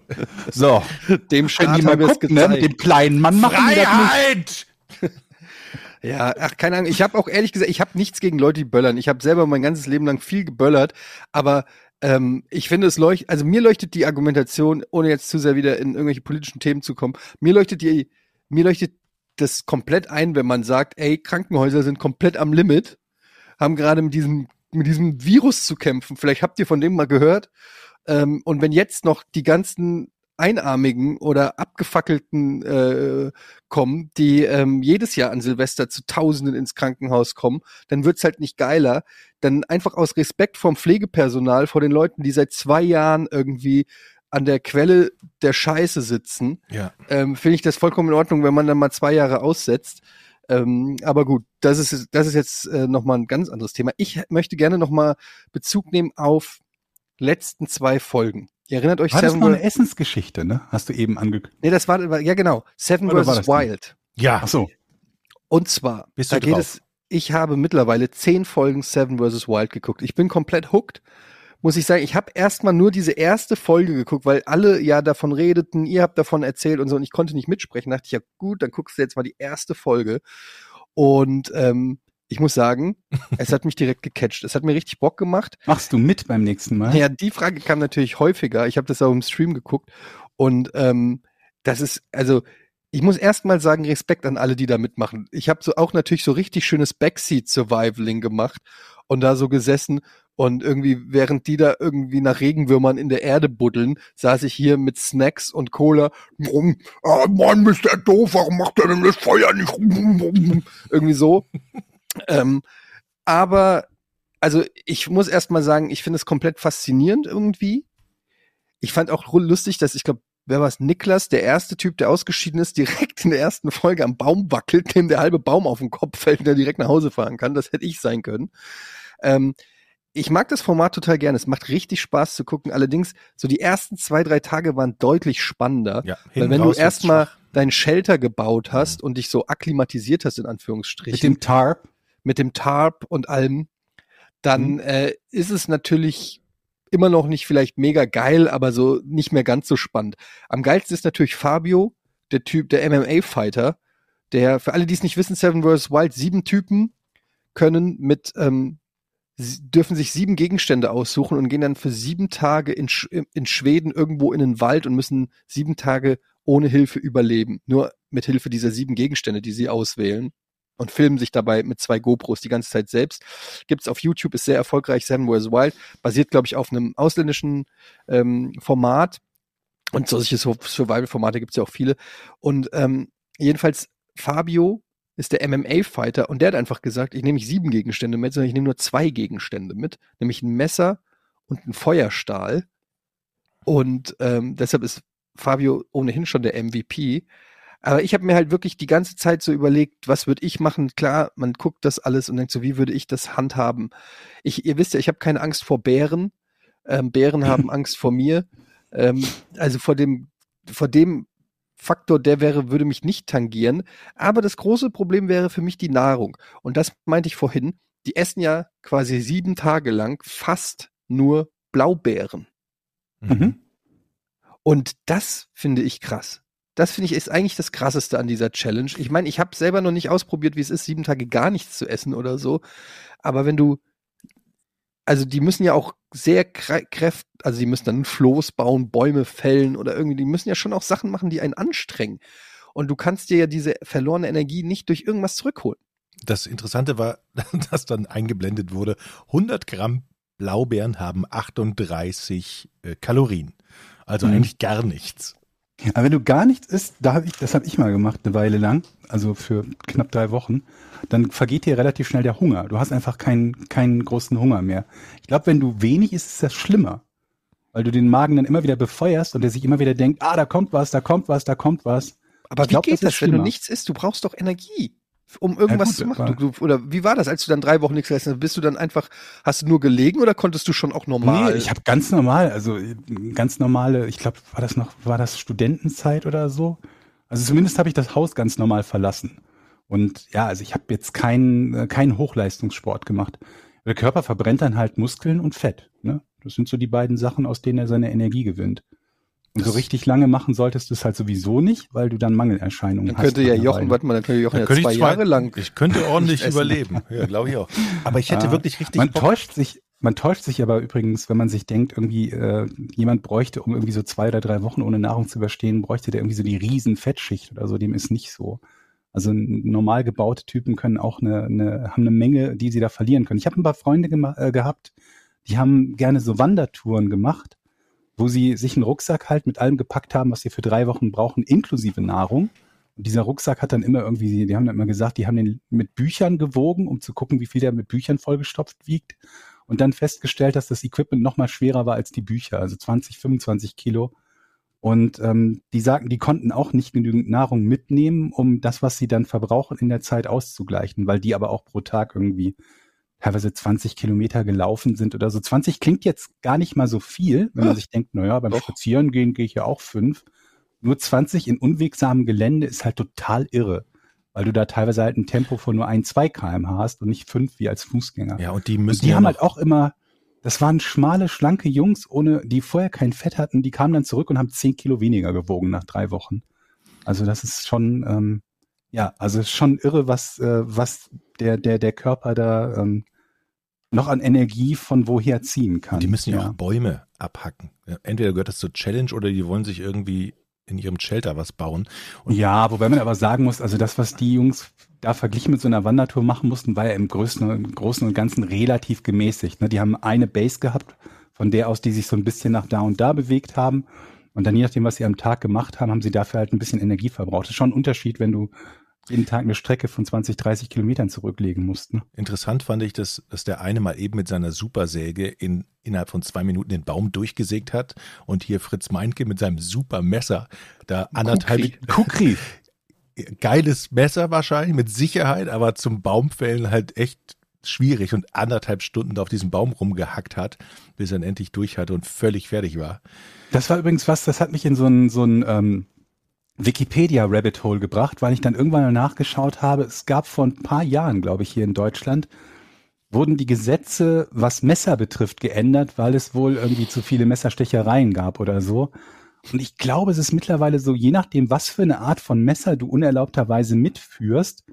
So, Dem Staat die mal haben wir es gucken, ne? Mit dem kleinen Mann machen die das nicht. Ja, ach, keine Ahnung. Ich habe auch ehrlich gesagt, ich habe nichts gegen Leute, die böllern. Ich habe selber mein ganzes Leben lang viel geböllert, aber ähm, ich finde es leuchtet, also mir leuchtet die Argumentation, ohne jetzt zu sehr wieder in irgendwelche politischen Themen zu kommen, mir leuchtet die, mir leuchtet das komplett ein, wenn man sagt, ey, Krankenhäuser sind komplett am Limit, haben gerade mit diesem, mit diesem Virus zu kämpfen. Vielleicht habt ihr von dem mal gehört. Ähm, und wenn jetzt noch die ganzen Einarmigen oder abgefackelten äh, kommen, die ähm, jedes Jahr an Silvester zu Tausenden ins Krankenhaus kommen, dann wird's halt nicht geiler. Dann einfach aus Respekt vom Pflegepersonal, vor den Leuten, die seit zwei Jahren irgendwie an der Quelle der Scheiße sitzen, Ja. ähm, finde ich das vollkommen in Ordnung, wenn man dann mal zwei Jahre aussetzt. Ähm, aber gut, das ist, das ist jetzt äh, nochmal ein ganz anderes Thema. Ich möchte gerne nochmal Bezug nehmen auf letzten zwei Folgen. Ihr erinnert euch War das Seven noch eine Essensgeschichte, ne? Hast du eben angekündigt. Nee, das war, ja genau, Seven Oder vs. das? Wild. Ja. Ach so. Und zwar, Bist da du geht drauf? es, ich habe mittlerweile zehn Folgen Seven vs. Wild geguckt. Ich bin komplett hooked. Muss ich sagen, ich habe erstmal nur diese erste Folge geguckt, weil alle ja davon redeten, ihr habt davon erzählt und so, und ich konnte nicht mitsprechen. Da dachte ich, ja gut, dann guckst du jetzt mal die erste Folge. Und ähm, ich muss sagen, es hat mich direkt gecatcht. Es hat mir richtig Bock gemacht. Machst du mit beim nächsten Mal? Ja, die Frage kam natürlich häufiger. Ich habe das auch im Stream geguckt und ähm, das ist also ich muss erstmal sagen Respekt an alle, die da mitmachen. Ich habe so auch natürlich so richtig schönes Backseat Survivaling gemacht und da so gesessen und irgendwie während die da irgendwie nach Regenwürmern in der Erde buddeln, saß ich hier mit Snacks und Cola. Rum, ah, Mann, ist der doof, warum macht er denn das Feuer nicht? Irgendwie so. ähm, aber also ich muss erst mal sagen, ich finde es komplett faszinierend irgendwie. Ich fand auch lustig, dass ich glaube, wer war es? Niklas, der erste Typ, der ausgeschieden ist, direkt in der ersten Folge am Baum wackelt, dem der halbe Baum auf den Kopf fällt und der direkt nach Hause fahren kann. Das hätte ich sein können. Ähm, ich mag das Format total gerne. Es macht richtig Spaß zu gucken. Allerdings, so die ersten zwei, drei Tage waren deutlich spannender. Ja, Weil wenn du erstmal deinen Shelter gebaut hast und dich so akklimatisiert hast, in Anführungsstrichen Mit dem Tarp? mit dem Tarp und allem, dann Mhm. äh, ist es natürlich immer noch nicht vielleicht mega geil, aber so nicht mehr ganz so spannend. Am geilsten ist natürlich Fabio, der Typ, der MMA-Fighter, der, für alle, die es nicht wissen, Seven vs. Wild, sieben Typen können mit, ähm, dürfen sich sieben Gegenstände aussuchen und gehen dann für sieben Tage in, Sch in Schweden irgendwo in den Wald und müssen sieben Tage ohne Hilfe überleben. Nur mit Hilfe dieser sieben Gegenstände, die sie auswählen und filmen sich dabei mit zwei GoPros die ganze Zeit selbst. Gibt's auf YouTube, ist sehr erfolgreich, Seven vs. Wild, basiert, glaube ich, auf einem ausländischen ähm, Format. Und solche Sur- Survival-Formate gibt's ja auch viele. Und ähm, jedenfalls, Fabio ist der MMA-Fighter und der hat einfach gesagt, ich nehme nicht sieben Gegenstände mit, sondern ich nehme nur zwei Gegenstände mit, nämlich ein Messer und ein Feuerstahl. Und ähm, deshalb ist Fabio ohnehin schon der MVP. Aber ich habe mir halt wirklich die ganze Zeit so überlegt, was würde ich machen? Klar, man guckt das alles und denkt so, wie würde ich das handhaben? Ich, ihr wisst ja, ich habe keine Angst vor Bären. Ähm, Bären haben Angst vor mir. Ähm, also vor dem, vor dem Faktor, der wäre, würde mich nicht tangieren. Aber das große Problem wäre für mich die Nahrung. Und das meinte ich vorhin. Die essen ja quasi sieben Tage lang fast nur Blaubeeren. Mhm. Und das finde ich krass. Das finde ich ist eigentlich das Krasseste an dieser Challenge. Ich meine, ich habe selber noch nicht ausprobiert, wie es ist, sieben Tage gar nichts zu essen oder so. Aber wenn du, also die müssen ja auch sehr kräft, also die müssen dann Floß bauen, Bäume fällen oder irgendwie, die müssen ja schon auch Sachen machen, die einen anstrengen. Und du kannst dir ja diese verlorene Energie nicht durch irgendwas zurückholen. Das Interessante war, dass dann eingeblendet wurde, 100 Gramm Blaubeeren haben 38 äh, Kalorien. Also Mhm. eigentlich gar nichts. Aber wenn du gar nichts isst, da hab ich, das habe ich mal gemacht, eine Weile lang, also für knapp drei Wochen, dann vergeht dir relativ schnell der Hunger. Du hast einfach keinen, keinen großen Hunger mehr. Ich glaube, wenn du wenig isst, ist das schlimmer. Weil du den Magen dann immer wieder befeuerst und der sich immer wieder denkt, ah, da kommt was, da kommt was, da kommt was. Aber Ich wie glaub, geht das das, wenn du nichts isst? Du brauchst doch Energie, um irgendwas gut, zu machen. Du, du, oder wie war das, als du dann drei Wochen nichts gegessen hast? Bist du dann einfach, hast du nur gelegen oder konntest du schon auch normal? Nee, ich habe ganz normal, also ganz normale, ich glaube, war das noch, war das Studentenzeit oder so? Also zumindest habe ich das Haus ganz normal verlassen. Und ja, also ich habe jetzt keinen äh, keinen Hochleistungssport gemacht. Der Körper verbrennt dann halt Muskeln und Fett. Ne? Das sind so die beiden Sachen, aus denen er seine Energie gewinnt. Und so richtig lange machen solltest du es halt sowieso nicht, weil du dann Mangelerscheinungen dann hast. könnte ja Jochen, warte mal, dann könnte Jochen Da ja könnte zwei ich Jahre lang. Ich könnte ordentlich überleben. Ja, glaube ich auch. Aber ich hätte Ah, wirklich richtig Man Bock. täuscht sich, man täuscht sich aber übrigens, wenn man sich denkt, irgendwie äh, jemand bräuchte, um irgendwie so zwei oder drei Wochen ohne Nahrung zu überstehen, bräuchte der irgendwie so die riesen Fettschicht oder so. Dem ist nicht so. Also normal gebaute Typen können auch eine, eine haben eine Menge, die sie da verlieren können. Ich habe ein paar Freunde äh, gehabt, die haben gerne so Wandertouren gemacht, wo sie sich einen Rucksack halt mit allem gepackt haben, was sie für drei Wochen brauchen, inklusive Nahrung. Und dieser Rucksack hat dann immer irgendwie, die haben dann immer gesagt, die haben den mit Büchern gewogen, um zu gucken, wie viel der mit Büchern vollgestopft wiegt. Und dann festgestellt, dass das Equipment noch mal schwerer war als die Bücher, also 20, 25 Kilo. Und ähm, die sagten, die konnten auch nicht genügend Nahrung mitnehmen, um das, was sie dann verbrauchen, in der Zeit auszugleichen, weil die aber auch pro Tag irgendwie teilweise 20 Kilometer gelaufen sind oder so. 20 klingt jetzt gar nicht mal so viel, wenn man sich denkt, naja, beim Spazieren gehen gehe ich ja auch fünf. Nur 20 in unwegsamem Gelände ist halt total irre, weil du da teilweise halt ein Tempo von nur ein, zwei kmh hast und nicht fünf wie als Fußgänger. Ja, und die Und müssen die ja haben halt auch immer, das waren schmale, schlanke Jungs, ohne, die vorher kein Fett hatten, die kamen dann zurück und haben zehn Kilo weniger gewogen nach drei Wochen. Also das ist schon, ähm, ja, also schon irre, was, äh, was der, der, der Körper da ähm, noch an Energie von woher ziehen kann. die müssen ja, ja. auch Bäume abhacken. Entweder gehört das zur Challenge oder die wollen sich irgendwie in ihrem Shelter was bauen. Und Ja, wobei man aber sagen muss, also das, was die Jungs da verglichen mit so einer Wandertour machen mussten, war ja im Größten, im Großen und Ganzen relativ gemäßigt. Ne? Die haben eine Base gehabt, von der aus die sich so ein bisschen nach da und da bewegt haben. Und dann je nachdem, was sie am Tag gemacht haben, haben sie dafür halt ein bisschen Energie verbraucht. Das ist schon ein Unterschied, wenn du jeden Tag eine Strecke von 20, 30 Kilometern zurücklegen musst. Ne? Interessant fand ich, dass, dass der eine mal eben mit seiner Supersäge in, innerhalb von zwei Minuten den Baum durchgesägt hat und hier Fritz Meinke mit seinem Supermesser da anderthalb Kukri. geiles Messer wahrscheinlich mit Sicherheit, aber zum Baumfällen halt echt schwierig und anderthalb Stunden auf diesem Baum rumgehackt hat, bis er ihn endlich durch hatte und völlig fertig war. Das war übrigens was, das hat mich in so ein, so ein ähm, Wikipedia-Rabbit Hole gebracht, weil ich dann irgendwann mal nachgeschaut habe. Es gab vor ein paar Jahren, glaube ich, hier in Deutschland, wurden die Gesetze, was Messer betrifft, geändert, weil es wohl irgendwie zu viele Messerstechereien gab oder so. Und ich glaube, es ist mittlerweile so, je nachdem, was für eine Art von Messer du unerlaubterweise mitführst,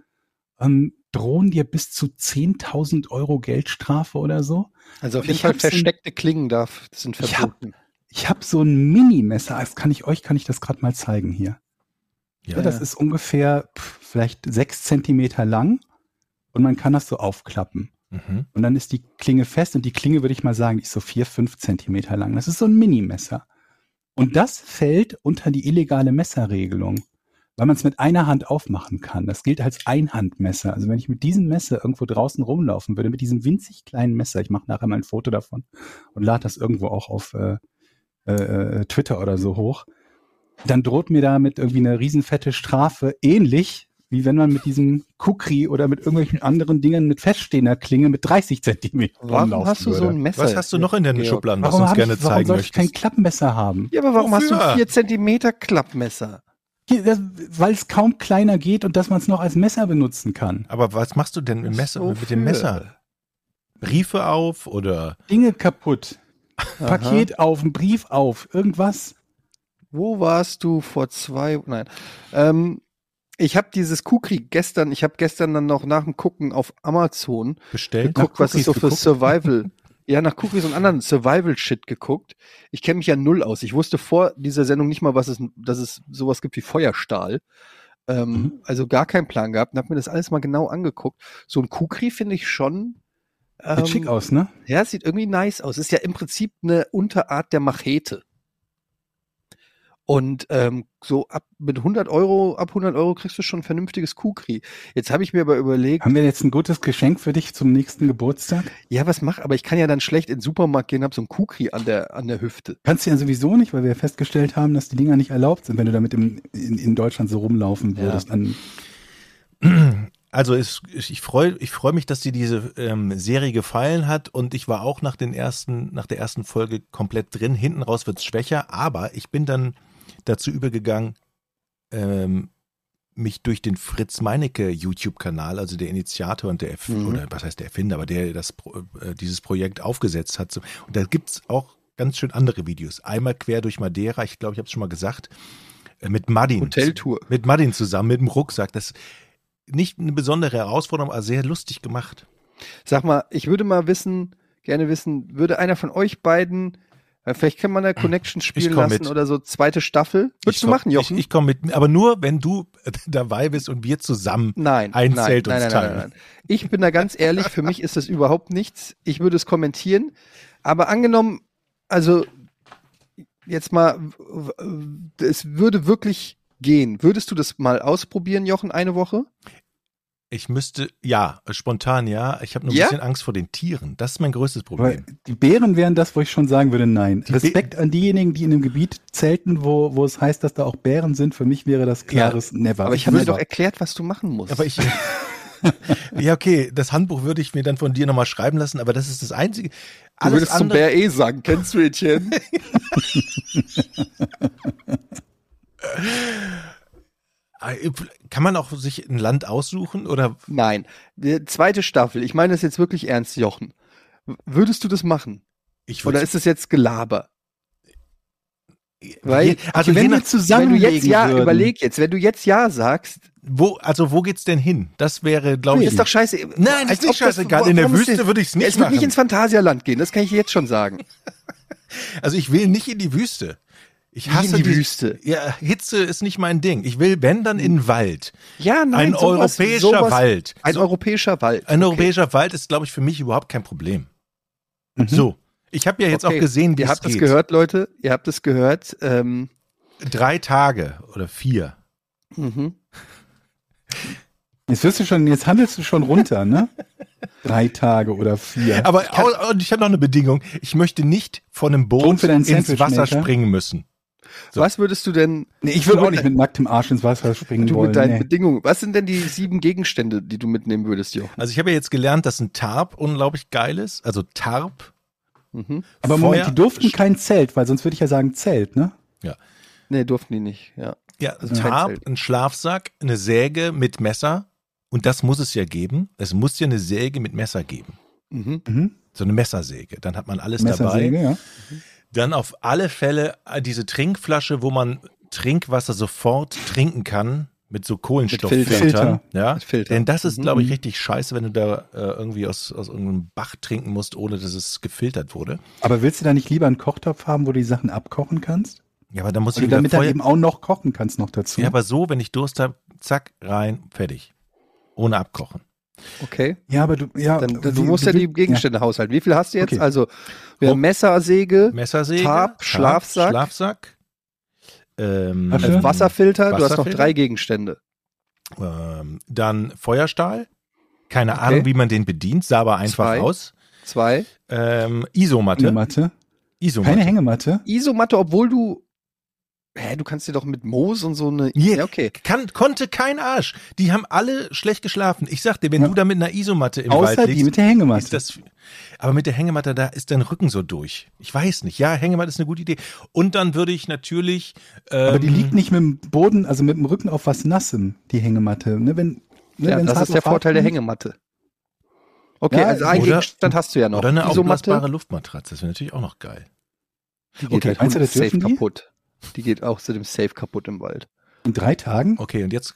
ähm, drohen dir bis zu 10.000 Euro Geldstrafe oder so. Also auf Ich jeden Fall versteckte Klingen darf, sind Ich hab- verboten. Ich habe so ein Mini-Messer, das kann ich euch, kann ich das gerade mal zeigen hier. Ja, Ja, das ist ungefähr pf, vielleicht sechs Zentimeter lang und man kann das so aufklappen. mhm. Und dann ist die Klinge fest und die Klinge, würde ich mal sagen, die ist so vier, fünf Zentimeter lang. Das ist so ein Mini-Messer. Und das fällt unter die illegale Messerregelung, weil man es mit einer Hand aufmachen kann. Das gilt als Einhandmesser. Also wenn ich mit diesem Messer irgendwo draußen rumlaufen würde, mit diesem winzig kleinen Messer, ich mache nachher mal ein Foto davon und lade das irgendwo auch auf äh, äh, äh, Twitter oder so hoch, dann droht mir damit irgendwie eine riesenfette Strafe, ähnlich wie wenn man mit diesem Kukri oder mit irgendwelchen anderen Dingen mit feststehender Klinge mit 30 Zentimeter Warum rumlaufen hast du so würde. ein Messer? Was hast du noch in deinen? Schubladen, was du Warum, uns gerne ich, warum zeigen soll ich kein? Klappmesser haben? Ja, aber warum hast Wofür? du vier Zentimeter Klappmesser? Weil es kaum kleiner geht und dass man es noch als Messer benutzen kann. Aber was machst du denn mit, Messer, mit dem Messer? Briefe auf oder Dinge kaputt. Paket auf, ein Brief auf, irgendwas. Wo warst du vor zwei? Nein. Ähm, ich habe dieses Kukri gestern, ich habe gestern dann noch nach dem Gucken auf Amazon bestellt? geguckt, was es Cookies so für geguckt? Survival, ja, nach Cookies und anderen Survival-Shit geguckt. Ich kenne mich ja null aus. Ich wusste vor dieser Sendung nicht mal, was es, dass es sowas gibt wie Feuerstahl. Ähm, Mhm. Also gar keinen Plan gehabt und habe mir das alles mal genau angeguckt. So ein Kukri finde ich schon. Sieht ähm, schick aus, ne? Ja, sieht irgendwie nice aus. Ist ja im Prinzip eine Unterart der Machete. Und ähm, so ab mit 100 Euro, ab 100 Euro kriegst du schon ein vernünftiges Kukri. Jetzt habe ich mir aber überlegt, Haben wir jetzt ein gutes Geschenk für dich zum nächsten Geburtstag? ja, was mach, aber ich kann ja dann schlecht in den Supermarkt gehen, hab so ein Kukri an der an der Hüfte. Kannst du ja sowieso nicht, weil wir ja festgestellt haben, dass die Dinger nicht erlaubt sind, wenn du damit im, in, in Deutschland so rumlaufen Ja. würdest. An, Also es, ich freue ich freu mich, dass dir diese ähm, Serie gefallen hat und ich war auch nach den ersten, nach der ersten Folge komplett drin. Hinten raus wird's schwächer, aber ich bin dann dazu übergegangen, ähm, mich durch den Fritz Meinecke YouTube-Kanal, also der Initiator und der Erf Mhm. oder was heißt der Erfinder, aber der das äh, dieses Projekt aufgesetzt hat. Und da gibt's auch ganz schön andere Videos. Einmal quer durch Madeira, ich glaube, ich habe es schon mal gesagt, äh, mit Madin. Hoteltour. Mit Madin zusammen, mit dem Rucksack. Das nicht eine besondere Herausforderung, aber sehr lustig gemacht. Sag mal, ich würde mal wissen, gerne wissen, würde einer von euch beiden, äh, vielleicht kann man da Connection spielen lassen mit. oder so zweite Staffel. Würdest du machen, Jochen? Ich, ich komme mit, aber nur, wenn du dabei bist und wir zusammen. Nein, Ein nein, Zelt nein, uns nein, nein, teilen. nein, nein. Ich bin da ganz ehrlich, für mich ist das überhaupt nichts. Ich würde es kommentieren. Aber angenommen, also jetzt mal, es würde wirklich gehen. Würdest du das mal ausprobieren, Jochen, eine Woche? Ich müsste, ja, spontan ja. Ich habe nur ein Ja? bisschen Angst vor den Tieren. Das ist mein größtes Problem. die Bären wären das, wo ich schon sagen würde, nein. Die Respekt an diejenigen, die in einem Gebiet zelten, wo, wo es heißt, dass da auch Bären sind. Für mich wäre das klares Never. Aber ich habe dir doch erklärt, was du machen musst. Aber ich. ja, okay, das Handbuch würde ich mir dann von dir nochmal schreiben lassen, aber das ist das Einzige. du Alles würdest zum andere, Bär eh sagen, kennst du Etienne? Kann man auch sich ein Land aussuchen oder Nein. Zweite Staffel, ich meine das jetzt wirklich ernst, Jochen. Würdest du das machen? ich Oder ist es jetzt Gelaber? Weil, also Okay, wenn nach, wir zusammen wenn du jetzt ja, würden, überleg jetzt, wenn du jetzt ja sagst, wo, also wo geht's denn hin? Das wäre, glaube ich. ist doch scheiße. Nein, ist nicht das- scheißegal. In der Wüste das- würde ich's Ja, nicht Es wird nicht machen. ins Phantasialand gehen, das kann ich jetzt schon sagen. Also ich will nicht in die Wüste. Ich hasse in die Wüste? Ja, Hitze ist nicht mein Ding. Ich will, wenn dann in den Wald. Ja, nein, Ein sowas- europäischer sowas- Wald. Ein So- europäischer Wald. Ein okay. europäischer Wald ist, glaube ich, für mich überhaupt kein Problem. Mhm. So. Ich habe ja jetzt Okay. auch gesehen, wie Ihr es habt es gehört, Leute. Ihr habt es gehört. Ähm, Drei Tage oder vier. mhm. Jetzt wirst du schon, jetzt handelst du schon runter, ne? Drei Tage oder vier. Aber und ich habe noch eine Bedingung. Ich möchte nicht von einem Boot ins Wasser springen müssen. So. Was würdest du denn nee, ich würde auch nicht mit nacktem Arsch ins Wasser springen du wollen. mit deinen Nee. Bedingungen? Was sind denn die sieben Gegenstände, die du mitnehmen würdest, Jochen? Also ich habe ja jetzt gelernt, dass ein Tarp unglaublich geil ist. Also Tarp. Mhm. Aber Moment, Feuer- die durften kein Zelt, weil sonst würde ich ja sagen Zelt, ne? Nee, durften die nicht, ja. Ja, Also Tarp, ein Schlafsack, eine Säge mit Messer. Und das muss es ja geben. Es muss ja eine Säge mit Messer geben. Mhm. Mhm. So eine Messersäge. Dann hat man alles Messersäge, dabei. ja. Dann auf alle Fälle äh, diese Trinkflasche, wo man Trinkwasser sofort trinken kann. Mit so Kohlenstofffiltern. Filter. Ja. Filter. Denn das ist, Mhm. glaube ich, richtig scheiße, wenn du da äh, irgendwie aus, aus irgendeinem Bach trinken musst, ohne dass es gefiltert wurde. Aber willst du da nicht lieber einen Kochtopf haben, wo du die Sachen abkochen kannst? Ja, aber da muss ich Und wieder damit dann Feuer. eben auch noch kochen kannst noch dazu. Ja, aber so, wenn ich Durst habe, zack, rein, fertig. Ohne abkochen. Okay. Ja, aber du, ja, Dann, wie- du musst ja wie- die Gegenstände haushalten. Wie viel hast du jetzt? Okay. Also, wir haben. Messersäge, Messersäge, Tarp, Schlafsack. Schlafsack, ähm, Flasche. äh, Wasserfilter, du hast noch Wasserfilter? drei Gegenstände. ähm, dann Feuerstahl. Keine Okay. Ahnung, wie man den bedient, sah aber einfach Zwei. aus. Zwei. Ähm, Isomatte. Hängematte. Isomatte. Keine Hängematte. Isomatte, obwohl du. Hä, du kannst dir doch mit Moos und so eine. Yeah. Ja, okay. Kann, konnte kein Arsch. Die haben alle schlecht geschlafen. Ich sag dir, wenn Ja. du da mit einer Isomatte im Außer Wald die liegst, mit der Hängematte. ist das, aber mit der Hängematte, da ist dein Rücken so durch. Ich weiß nicht. Ja, Hängematte ist eine gute Idee. Und dann würde ich natürlich, ähm, aber die liegt nicht mit dem Boden, also mit dem Rücken auf was Nassem, die Hängematte. Ne, wenn, ne, Ja, das ist der Vorteil der. Hängematte. Okay, Ja, also einen Gegenstand hast du ja noch. oder eine aufblasbare Isomatte, Luftmatratze. Das wäre natürlich auch noch geil. die geht Okay, halt meinst du, das safe dürfen die? kaputt. Die geht auch zu dem Safe kaputt im Wald. In drei Tagen? Okay, und jetzt,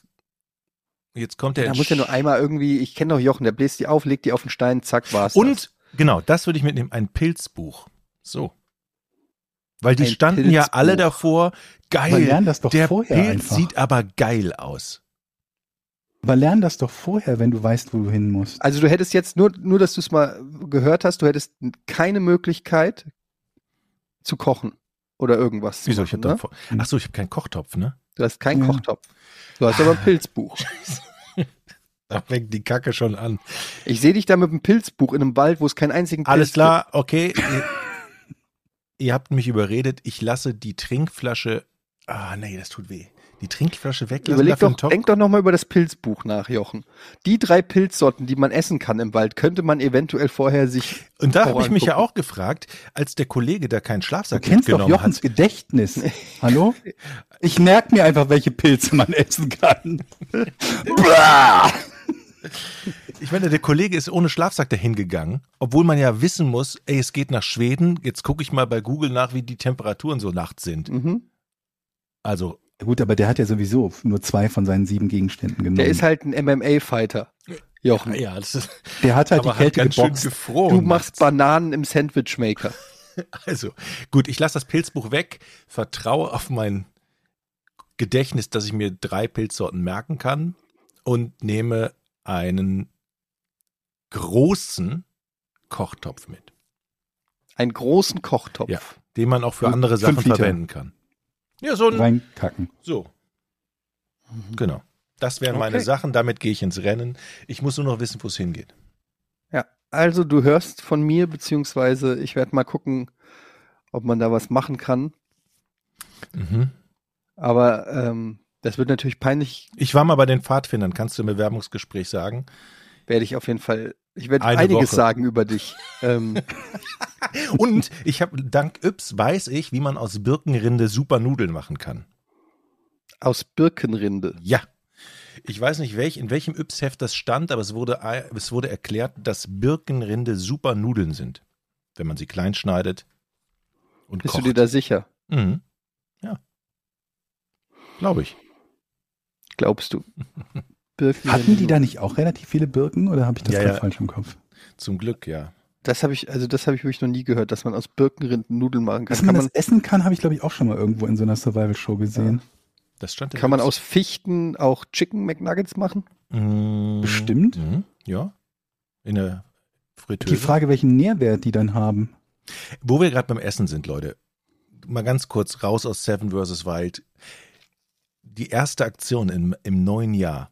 jetzt kommt der. Da muss ja nur einmal irgendwie, ich kenne doch Jochen, der bläst die auf, legt die auf den Stein, zack, war's. das. Und genau, das würde ich mitnehmen, ein Pilzbuch. So. Weil die Ein standen ja Pilzbuch. alle davor, Man geil. lernt das doch der vorher Pilz einfach. sieht aber geil aus. Aber lern das doch vorher, wenn du weißt, wo du hin musst. Also du hättest jetzt nur, nur, dass du es mal gehört hast, du hättest keine Möglichkeit zu kochen oder irgendwas. Wieso? Ich machen, hab ne? vor- Ach so, ich habe keinen Kochtopf, ne? Du hast keinen Ja. Kochtopf. Du hast aber ein Pilzbuch. Da fängt die Kacke schon an. Ich sehe dich da mit einem Pilzbuch in einem Wald, wo es keinen einzigen Pilz Alles klar, okay. ihr, ihr habt mich überredet, ich lasse die Trinkflasche. Ah, nee, das tut weh. Die Trinkflasche weglassen. Überleg doch, Topf? denk doch noch mal über das Pilzbuch nach, Jochen. Die drei Pilzsorten, die man essen kann im Wald, könnte man eventuell vorher sich Und da habe ich mich ja auch gefragt, als der Kollege da keinen Du Schlafsack kennst doch Jochens hat. Gedächtnis. Hallo? Ich merke mir einfach, welche Pilze man essen kann. Ich meine, der Kollege ist ohne Schlafsack dahin gegangen, obwohl man ja wissen muss, ey, es geht nach Schweden. Jetzt gucke ich mal bei Google nach, wie die Temperaturen so nachts sind. Mhm. Also, Gut, aber der hat ja sowieso nur zwei von seinen sieben Gegenständen genommen. Der ist halt ein MMA-Fighter. Jochen. ja, das ist der hat halt die Kälte ganz schön geboxt. gefroren. Du machst. Bananen im Sandwichmaker. Also, gut, ich lasse das Pilzbuch weg, vertraue auf mein Gedächtnis, dass ich mir drei Pilzsorten merken kann und nehme einen großen Kochtopf mit. Einen großen Kochtopf. Ja, den man auch für andere Sachen verwenden kann. Ja, so ein, Reinkacken. so. Genau. Das wären meine Okay. Sachen, damit gehe ich ins Rennen. Ich muss nur noch wissen, wo es hingeht. Ja, also du hörst von mir, beziehungsweise ich werde mal gucken, ob man da was machen kann. Mhm. Aber ähm, das wird natürlich peinlich, Ich war mal bei den Pfadfindern, kannst du im Bewerbungsgespräch sagen? Werde ich auf jeden Fall, ich werde Eine einiges Woche. sagen über dich. ähm, Und ich habe dank Yps weiß ich, wie man aus Birkenrinde super Nudeln machen kann. aus Birkenrinde. Ja. Ich weiß nicht, welch, in welchem Yps-Heft das stand, aber es wurde, es wurde erklärt, dass Birkenrinde super Nudeln sind, wenn man sie klein schneidet und Bist kocht. du dir da sicher? Mhm. Ja. Glaube ich. Glaubst du? Birkenrinde. Hatten die da nicht auch relativ viele Birken oder habe ich das Ja, gerade ja. falsch im Kopf? Zum Glück, ja. Das habe ich, also das habe ich wirklich noch nie gehört, dass man aus Birkenrinden Nudeln machen kann. Dass Kann man man, das essen kann, habe ich glaube ich auch schon mal irgendwo in so einer Survival-Show gesehen. Das stand kann man aus Fichten auch Chicken McNuggets machen? Mhm. Bestimmt. Mhm. Ja. In der Fritteuse. Die Frage, welchen Nährwert die dann haben. Wo wir gerade beim Essen sind, Leute, mal ganz kurz raus aus Seven vs. Wild. Die erste Aktion im, im neuen Jahr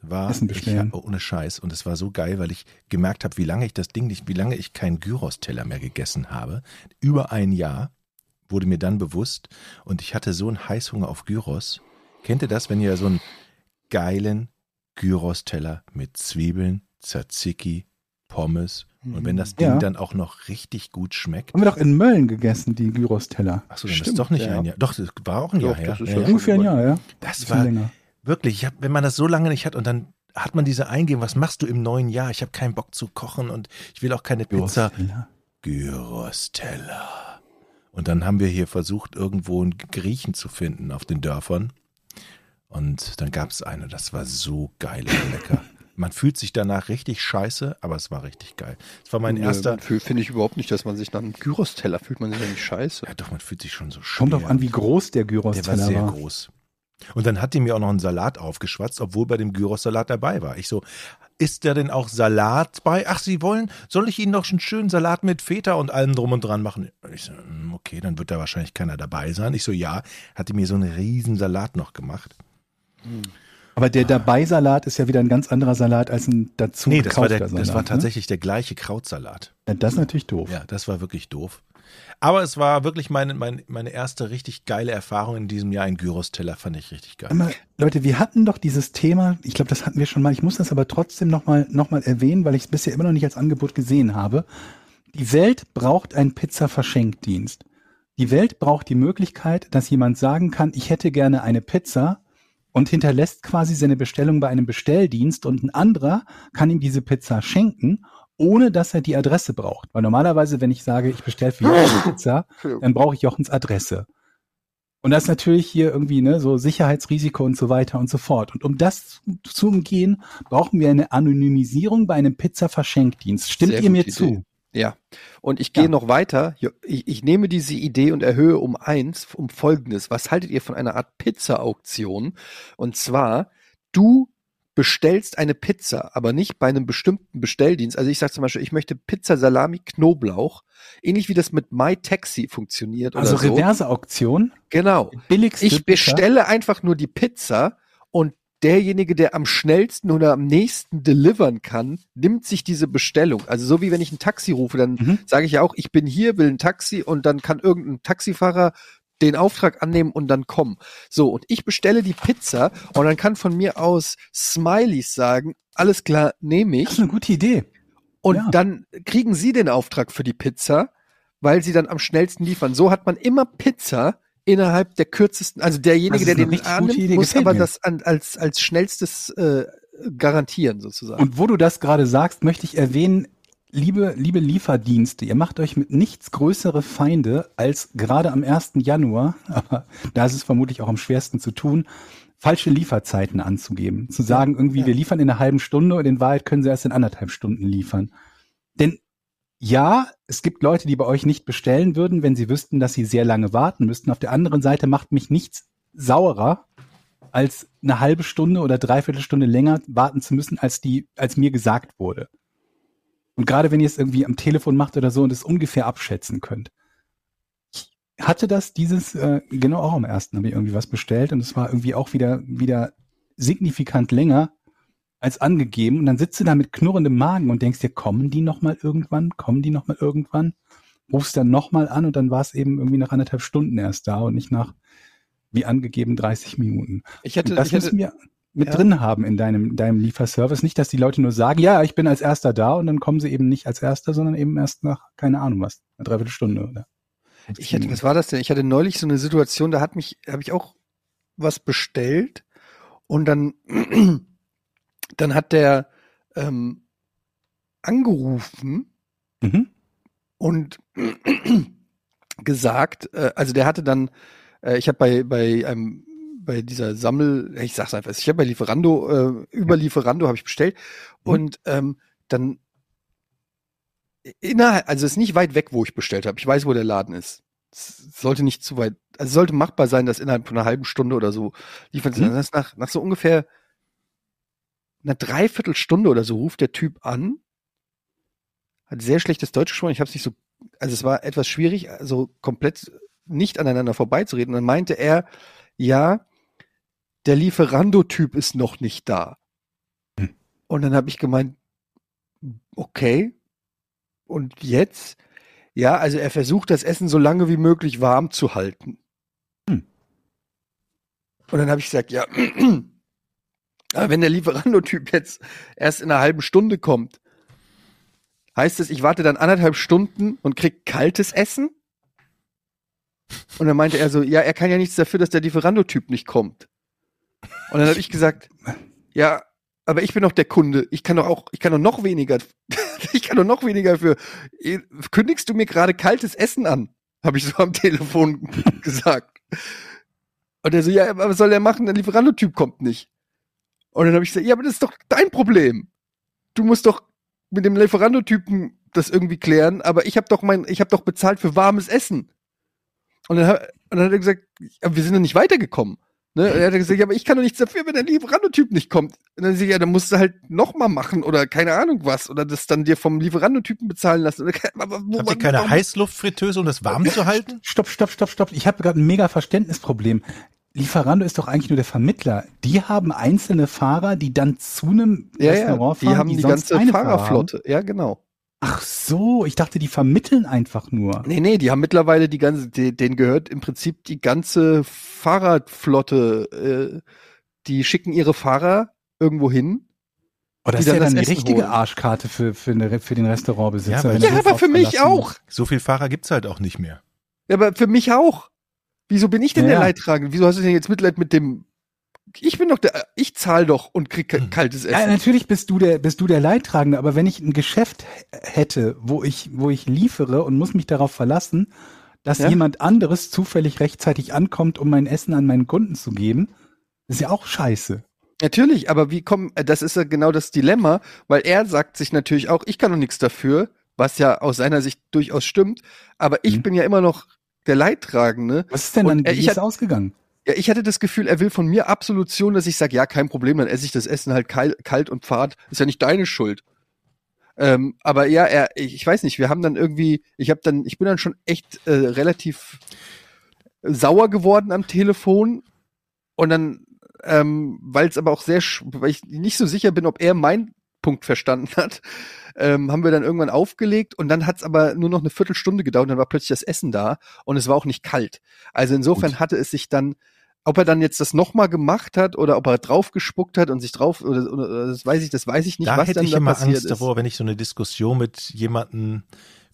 war Essen ich, ohne Scheiß und es war so geil, weil ich gemerkt habe, wie lange ich das Ding nicht, wie lange ich keinen Gyros-Teller mehr gegessen habe. Über ein Jahr wurde mir dann bewusst und ich hatte so einen Heißhunger auf Gyros. Kennt ihr das, wenn ihr so einen geilen Gyros-Teller mit Zwiebeln, Tzatziki, Pommes und wenn das Ding Ja. dann auch noch richtig gut schmeckt. Haben wir doch in Mölln gegessen, die Gyros-Teller. Achso, dann ist doch nicht ja. ein Jahr. Doch, das war auch ein Jahr Doch, her. das ist Ja, Ungefähr ein Jahr, ja. Das Bisschen war länger. Wirklich, ich hab, wenn man das so lange nicht hat und dann hat man diese Eingeben, was machst du im neuen Jahr? Ich habe keinen Bock zu kochen und ich will auch keine Pizza. Gyros-Teller. Gyros-Teller. Und dann haben wir hier versucht, irgendwo einen Griechen zu finden auf den Dörfern. Und dann gab es eine, das war so geil und lecker. Man fühlt sich danach richtig scheiße, aber es war richtig geil. Es war mein Nö, erster. Finde ich überhaupt nicht, dass man sich nach einem Gyros-Teller fühlt man sich ja nicht scheiße. Ja, doch, man fühlt sich schon so schwer. Kommt drauf an, wie groß der Der war Gyros-Teller sehr war. groß. Und dann hat die mir auch noch einen Salat aufgeschwatzt, obwohl bei dem Gyros-Salat dabei war. Ich so, ist da denn auch Salat bei? Ach, Sie wollen, soll ich Ihnen noch einen schönen Salat mit Feta und allem drum und dran machen? Ich so, hm, okay, dann wird da wahrscheinlich keiner dabei sein. Ich so, ja, hatte mir so einen riesen Salat noch gemacht. Aber der Dabei-Salat ist ja wieder ein ganz anderer Salat als ein dazu Nee, das war, der, gekaufter das war Salat, ne? tatsächlich der gleiche Krautsalat. Ja, das ist natürlich doof. Ja, das war wirklich doof. Aber es war wirklich meine, meine, meine erste richtig geile Erfahrung in diesem Jahr. Ein Gyros-Teller fand ich richtig geil. Aber, Leute, wir hatten doch dieses Thema, ich glaube, das hatten wir schon mal, ich muss das aber trotzdem nochmal noch mal erwähnen, weil ich es bisher immer noch nicht als Angebot gesehen habe. Die Welt braucht einen Pizza-Verschenkdienst. Die Welt braucht die Möglichkeit, dass jemand sagen kann, ich hätte gerne eine Pizza und hinterlässt quasi seine Bestellung bei einem Bestelldienst und ein anderer kann ihm diese Pizza schenken, ohne dass er die Adresse braucht. Weil normalerweise, wenn ich sage, ich bestelle für Jochens Pizza, dann brauche ich Jochens Adresse. Und das ist natürlich hier irgendwie ne, so Sicherheitsrisiko und so weiter und so fort. Und um das zu umgehen, brauchen wir eine Anonymisierung bei einem Pizza-Verschenkdienst. Stimmt Sehr ihr mir gute zu? Idee. Ja. Und ich gehe Ja. noch weiter. Ich, ich nehme diese Idee und erhöhe um eins, um Folgendes. Was haltet ihr von einer Art Pizza-Auktion? Und zwar, du bestellst eine Pizza, aber nicht bei einem bestimmten Bestelldienst. Also ich sage zum Beispiel, ich möchte Pizza Salami Knoblauch, ähnlich wie das mit My Taxi funktioniert. Also so. reverse Auktion. Genau. Billigste Ich bestelle einfach nur die Pizza und derjenige, der am schnellsten oder am nächsten delivern kann, nimmt sich diese Bestellung. Also so wie wenn ich ein Taxi rufe, dann Mhm. sage ich ja auch, ich bin hier, will ein Taxi und dann kann irgendein Taxifahrer den Auftrag annehmen und dann kommen. So, und ich bestelle die Pizza und dann kann von mir aus Smileys sagen, alles klar, nehme Das ich. ist eine gute Idee. Und Ja. dann kriegen sie den Auftrag für die Pizza, weil sie dann am schnellsten liefern. So hat man immer Pizza innerhalb der kürzesten, also derjenige, Das der den annimmt, Idee, muss aber mir. das an, als, als schnellstes äh, garantieren sozusagen. Und wo du das gerade sagst, möchte ich erwähnen, liebe, liebe Lieferdienste, ihr macht euch mit nichts größere Feinde als gerade am 1. Januar, aber da ist es vermutlich auch am schwersten zu tun, falsche Lieferzeiten anzugeben. Zu sagen, irgendwie, ja. wir liefern in einer halben Stunde und in Wahrheit können sie erst in anderthalb Stunden liefern. Denn ja, es gibt Leute, die bei euch nicht bestellen würden, wenn sie wüssten, dass sie sehr lange warten müssten. Auf der anderen Seite macht mich nichts saurer, als eine halbe Stunde oder dreiviertel Stunde länger warten zu müssen, als die, als mir gesagt wurde. Und gerade wenn ihr es irgendwie am Telefon macht oder so und es ungefähr abschätzen könnt. Ich hatte das dieses, äh, genau auch am ersten habe ich irgendwie was bestellt und es war irgendwie auch wieder, wieder signifikant länger als angegeben. Und dann sitzt du da mit knurrendem Magen und denkst dir, kommen die noch mal irgendwann? Kommen die noch mal irgendwann? Rufst dann noch mal an und dann war es eben irgendwie nach anderthalb Stunden erst da und nicht nach, wie angegeben, 30 Minuten. ich hätte, ich hätte mit ja. drin haben in deinem, deinem Lieferservice. Nicht, dass die Leute nur sagen, ja, ich bin als erster da und dann kommen sie eben nicht als erster, sondern eben erst nach, keine Ahnung was, eine Dreiviertelstunde oder. Ich hatte, was war das denn? Ich hatte neulich so eine Situation, da hat mich, habe ich auch was bestellt und dann, dann hat der ähm, angerufen Mhm. und gesagt, äh, also der hatte dann, äh, ich habe bei bei einem bei dieser Sammel, ich sag's einfach, ich habe bei Lieferando äh, über Lieferando habe ich bestellt Mhm. und ähm, dann innerhalb, also es ist nicht weit weg, wo ich bestellt habe. Ich weiß, wo der Laden ist. Es sollte nicht zu weit, also es sollte machbar sein, dass innerhalb von einer halben Stunde oder so liefern sie. Mhm. Das nach, nach so ungefähr einer Dreiviertelstunde oder so ruft der Typ an, hat sehr schlechtes Deutsch gesprochen. Ich habe es nicht so, also es war etwas schwierig, also komplett nicht aneinander vorbeizureden. Und dann meinte er, ja, der Lieferando-Typ ist noch nicht da. Hm. Und dann habe ich gemeint, okay. Und jetzt? Ja, also er versucht das Essen so lange wie möglich warm zu halten. Hm. Und dann habe ich gesagt, ja, aber wenn der Lieferando-Typ jetzt erst in einer halben Stunde kommt, heißt es, ich warte dann anderthalb Stunden und krieg kaltes Essen? Und dann meinte er so, ja, er kann ja nichts dafür, dass der Lieferando-Typ nicht kommt. Und dann habe ich gesagt, ja, aber ich bin doch der Kunde. Ich kann doch auch, ich kann doch noch weniger, ich kann doch noch weniger für. Kündigst du mir gerade kaltes Essen an? Habe ich so am Telefon gesagt. Und er so, ja, aber was soll er machen? Der Lieferando-Typ kommt nicht. Und dann habe ich gesagt, ja, aber das ist doch dein Problem. Du musst doch mit dem Lieferando-Typen das irgendwie klären, aber ich habe doch mein, ich habe doch bezahlt für warmes Essen. Und dann, hat- und dann hat er gesagt, aber wir sind doch nicht weitergekommen. Ne? Und er hat gesagt, ja, aber ich kann doch nichts dafür, wenn der Lieferando-Typ nicht kommt. Und dann sag ich, ja, dann musst du halt nochmal machen oder keine Ahnung was oder das dann dir vom Lieferando-Typen bezahlen lassen. Oder, aber wo- Habt ihr keine warum- Heißluftfritteuse, um das warm zu halten? Stopp, stopp, stopp, stopp. Ich habe gerade ein mega Verständnisproblem. Lieferando ist doch eigentlich nur der Vermittler. Die haben einzelne Fahrer, die dann zu einem Ja, ja, Restaurant die fahren, haben die, sonst ganze keine Fahrer haben. Fahrerflotte. Ja, genau. Ach so, ich dachte, die vermitteln einfach nur. Nee, nee, die haben mittlerweile die ganze, die, denen gehört im Prinzip die ganze Fahrradflotte. Äh, die schicken ihre Fahrer irgendwo hin. Oh, das ist ja dann dann die richtige holen. Arschkarte für, für, eine, für den Restaurantbesitzer. Ja, Ja, so aber für mich auch. So viel Fahrer gibt's halt auch nicht mehr. Ja, aber für mich auch. Wieso bin ich denn Ja, der. Leidtragende? Wieso hast du denn jetzt Mitleid mit dem? Ich bin doch der, ich zahle doch und krieg Hm. kaltes Ja, Essen. natürlich bist du der, bist du der Leidtragende, aber wenn ich ein Geschäft hätte, wo ich, wo ich liefere und muss mich darauf verlassen, dass Ja. jemand anderes zufällig rechtzeitig ankommt, um mein Essen an meinen Kunden zu geben, ist ja auch scheiße. Natürlich, aber wie kommen, äh, das ist ja genau das Dilemma, weil er sagt sich natürlich auch, ich kann doch nichts dafür, was ja aus seiner Sicht durchaus stimmt, aber ich Mhm. bin ja immer noch der Leidtragende. Was ist denn dann, äh, wie ich ist hat- ausgegangen? Ja, ich hatte das Gefühl, er will von mir Absolution, dass ich sage, ja, kein Problem, dann esse ich das Essen halt kalt, und fad. Ist ja nicht deine Schuld. Ähm, aber ja, er, ich, weiß nicht, wir haben dann irgendwie, ich habe dann, ich bin dann schon echt äh, relativ sauer geworden am Telefon und dann, ähm, weil es aber auch sehr, weil ich nicht so sicher bin, ob er meinen Punkt verstanden hat, ähm, haben wir dann irgendwann aufgelegt und dann hat es aber nur noch eine Viertelstunde gedauert und dann war plötzlich das Essen da und es war auch nicht kalt. Also insofern hatte es sich dann, ob er dann jetzt das nochmal gemacht hat oder ob er drauf gespuckt hat und sich drauf, oder, oder, oder das weiß ich, das weiß ich nicht, da was hätte dann ich da immer passiert Angst ist. davor, wenn ich so eine Diskussion mit jemandem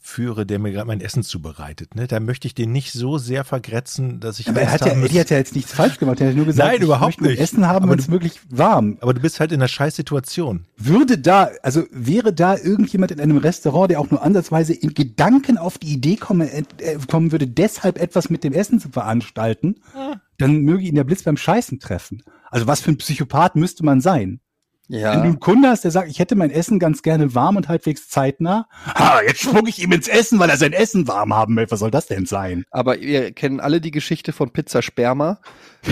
führe, der mir gerade mein Essen zubereitet. Ne? Da möchte ich den nicht so sehr vergrätzen, dass ich Aber er hat ja, Eddie hat ja jetzt nichts falsch gemacht. Er hat nur gesagt, Nein, ich überhaupt nicht. Essen haben, wenn es wirklich warm. aber du bist halt in einer scheiß Situation. Würde da, also wäre da irgendjemand in einem Restaurant, der auch nur ansatzweise in Gedanken auf die Idee komme, äh, kommen würde, deshalb etwas mit dem Essen zu veranstalten, dann möge ihn der Blitz beim Scheißen treffen. Also was für ein Psychopath müsste man sein? Wenn du Ja, einen Kunde hast, der sagt, ich hätte mein Essen ganz gerne warm und halbwegs zeitnah, ha, jetzt spuck ich ihm ins Essen, weil er sein Essen warm haben will. Was soll das denn sein? aber wir kennen alle die Geschichte von Pizza Sperma.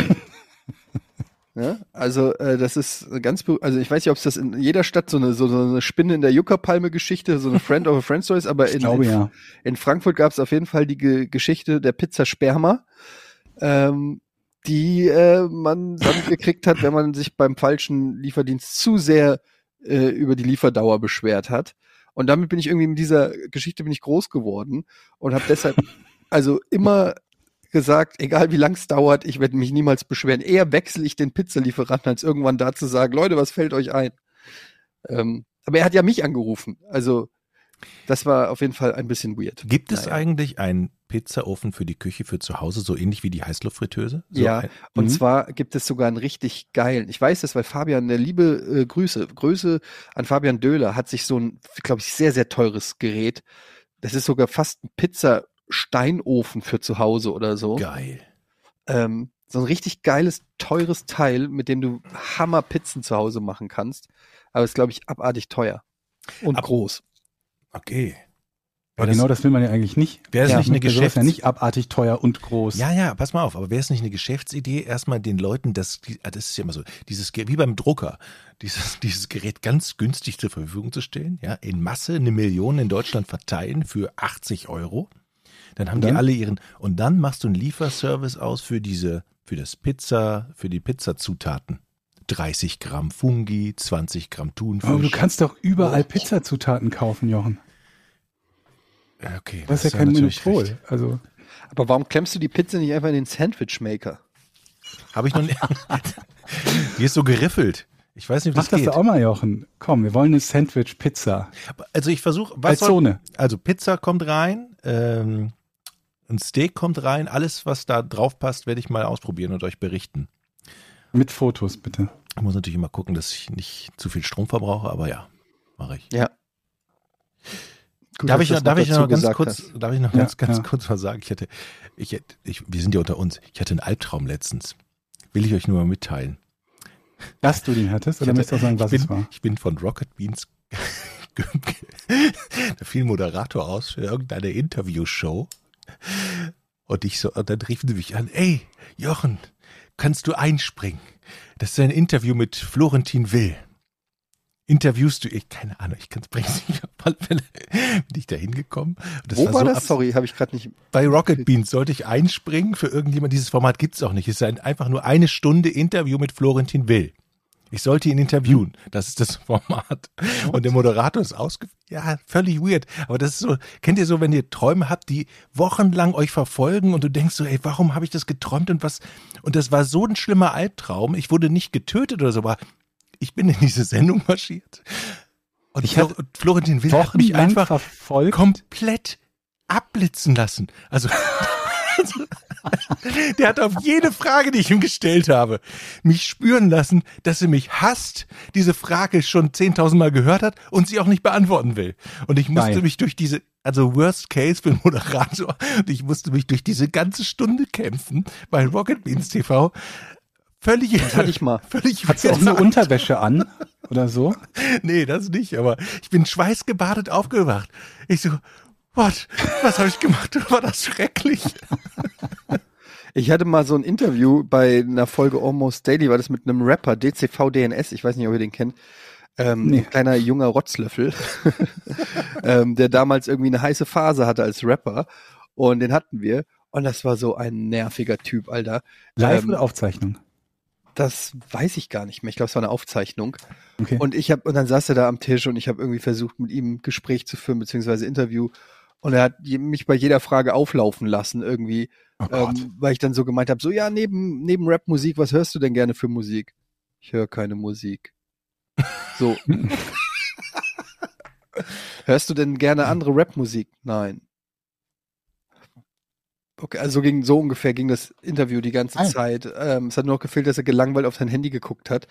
Ja, also äh, das ist ganz, also ich weiß nicht, ob es das in jeder Stadt so eine so, so eine Spinne in der Juckerpalme-Geschichte, so eine Friend of a Friend Story ist, aber in, glaube in, ja. in Frankfurt gab es auf jeden Fall die Ge Geschichte der Pizza Sperma, ähm, die äh, man dann gekriegt hat, wenn man sich beim falschen Lieferdienst zu sehr äh, über die Lieferdauer beschwert hat. Und damit bin ich irgendwie mit dieser Geschichte bin ich groß geworden und habe deshalb also immer gesagt, egal wie lang es dauert, ich werde mich niemals beschweren. Eher wechsle ich den Pizzalieferanten, als irgendwann da zu sagen, Leute, was fällt euch ein? Ähm, aber er hat ja mich angerufen. Also das war auf jeden Fall ein bisschen weird. Gibt es Naja. eigentlich einen Pizzaofen für die Küche für zu Hause, so ähnlich wie die Heißluftfritteuse? So Ja, ein, Und Mhm. zwar gibt es sogar einen richtig geilen. Ich weiß das, weil Fabian, der liebe äh, Grüße, Grüße an Fabian Döhler, hat sich so ein, glaube ich, sehr, sehr teures Gerät. Das ist sogar fast ein Pizza-Steinofen für zu Hause oder so. geil. Ähm, so ein richtig geiles, teures Teil, mit dem du Hammer-Pizzen zu Hause machen kannst. Aber ist, glaube ich, abartig teuer. Und Ab- groß. Okay. Aber genau das, will man ja eigentlich nicht. wäre das Ja, nicht eine Für sowas Geschäfts... ja nicht abartig teuer und groß. Ja, ja, pass mal auf, aber wäre es nicht eine Geschäftsidee, erstmal den Leuten das, die- ah, das ist ja immer so, dieses, wie beim Drucker, dieses, dieses Gerät ganz günstig zur Verfügung zu stellen, ja, in Masse eine Million in Deutschland verteilen für 80 Euro. Dann haben die Dann? alle ihren, und dann machst du einen Lieferservice aus für diese, für das Pizza, für die Pizzazutaten. 30 Gramm Fungi, 20 Gramm Thunfisch. Aber du kannst doch überall Pizzazutaten kaufen, Jochen. Ja, Okay, Das ist ja kein natürlich Monopol. Also, Aber warum klemmst du die Pizza nicht einfach in den Sandwich-Maker? Habe ich noch nicht. die ist so geriffelt. Ich weiß nicht, ob mach das das geht. auch mal, Jochen. Komm, wir wollen eine Sandwich-Pizza. Also ich versuche, was Als soll, Zone. also Pizza kommt rein, ähm, ein Steak kommt rein, alles was da drauf passt, werde ich mal ausprobieren und euch berichten. Mit Fotos, bitte. Ich muss natürlich immer gucken, dass ich nicht zu viel Strom verbrauche, aber ja, mache ich. Ja. Gut, darf ich noch, darf ich noch ganz kurz, hast. darf ich noch Ja, ganz, ganz ja. kurz mal sagen, ich hatte, ich, ich, wir sind ja unter uns, ich hatte einen Albtraum letztens. Will ich euch nur mal mitteilen. Dass du den hattest, oder Ich möchtest du auch sagen, was ich es bin, war? Ich bin von Rocket Beans. da fiel ein Moderator aus für irgendeine Interviewshow. Und ich so, und dann riefen sie mich an, ey, Jochen, kannst du einspringen? Das ist ein Interview mit Florentin Will. Interviewst du, ich, keine Ahnung, ich kann es bringen nicht auf alle Fälle. Bin ich da hingekommen? Wo war, so das? Sorry, habe ich gerade nicht. bei Rocket Beans sollte ich einspringen für irgendjemand. Dieses Format gibt's auch nicht. Es ist ein, einfach nur eine Stunde Interview mit Florentin Will. Ich sollte ihn interviewen. Das ist das Format. Und der Moderator ist ausge... Ja, völlig weird. Aber das ist so, kennt ihr so, wenn ihr Träume habt, die wochenlang euch verfolgen und du denkst so, ey, warum habe ich das geträumt und was... Und das war so ein schlimmer Albtraum. Ich wurde nicht getötet oder so, aber ich bin in diese Sendung marschiert. Und Ich Flo- hab und Florentin Will hat mich einfach verfolgt. komplett abblitzen lassen. Also, der hat auf jede Frage, die ich ihm gestellt habe, mich spüren lassen, dass er mich hasst, diese Frage schon 10.000 Mal gehört hat und sie auch nicht beantworten will. Und ich musste Geil. mich durch diese, also Worst Case für den Moderator, und ich musste mich durch diese ganze Stunde kämpfen bei Rocket Beans TV. Völlig, Das hatte ich mal. völlig Hast du auch eine Unterwäsche an oder so? Nee, das nicht, aber ich bin schweißgebadet aufgewacht. Ich so, what? Was habe ich gemacht? War das schrecklich? Ich hatte mal so ein Interview bei einer Folge Almost Daily, war das mit einem Rapper, DCV DNS, ich weiß nicht, ob ihr den kennt. Ähm, Nee. Ein kleiner junger Rotzlöffel, ähm, der damals irgendwie eine heiße Phase hatte als Rapper. Und den hatten wir. Und das war so ein nerviger Typ, Alter. Live Ähm, oder Aufzeichnung? Das weiß ich gar nicht mehr. Ich glaube, es war eine Aufzeichnung. Okay. Und ich habe und dann saß er da am Tisch und ich habe irgendwie versucht, mit ihm Gespräch zu führen beziehungsweise Interview. Und er hat mich bei jeder Frage auflaufen lassen irgendwie, oh ähm, weil ich dann so gemeint habe, so ja neben neben Rap-Musik, was hörst du denn gerne für Musik? Ich höre keine Musik. So. hörst du denn gerne andere Rap-Musik? Nein. Okay, also so ging so ungefähr ging das Interview die ganze Ah. Zeit. Ähm, es hat nur noch gefehlt, dass er gelangweilt auf sein Handy geguckt hat,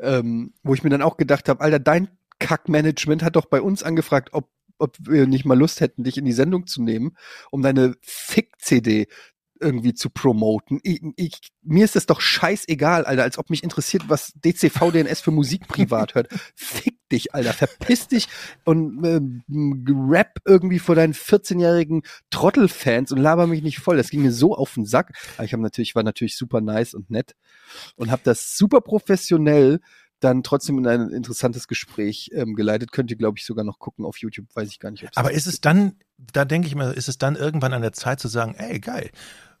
ähm, wo ich mir dann auch gedacht habe, Alter, dein Kackmanagement hat doch bei uns angefragt, ob ob wir nicht mal Lust hätten, dich in die Sendung zu nehmen, um deine Fick-CD irgendwie zu promoten. Ich, ich, mir ist das doch scheißegal, Alter, als ob mich interessiert, was DCV DNS für Musik privat hört. Fick dich, Alter, verpiss dich und äh, rap irgendwie vor deinen 14-jährigen Trottelfans und laber mich nicht voll. Das ging mir so auf den Sack. Aber ich habe natürlich, war natürlich super nice und nett und habe das super professionell dann trotzdem in ein interessantes Gespräch ähm, geleitet. Könnt ihr, glaube ich, sogar noch gucken auf YouTube. Weiß ich gar nicht, Aber ist es dann, da denke ich mal, ist es dann irgendwann an der Zeit zu sagen, ey, geil,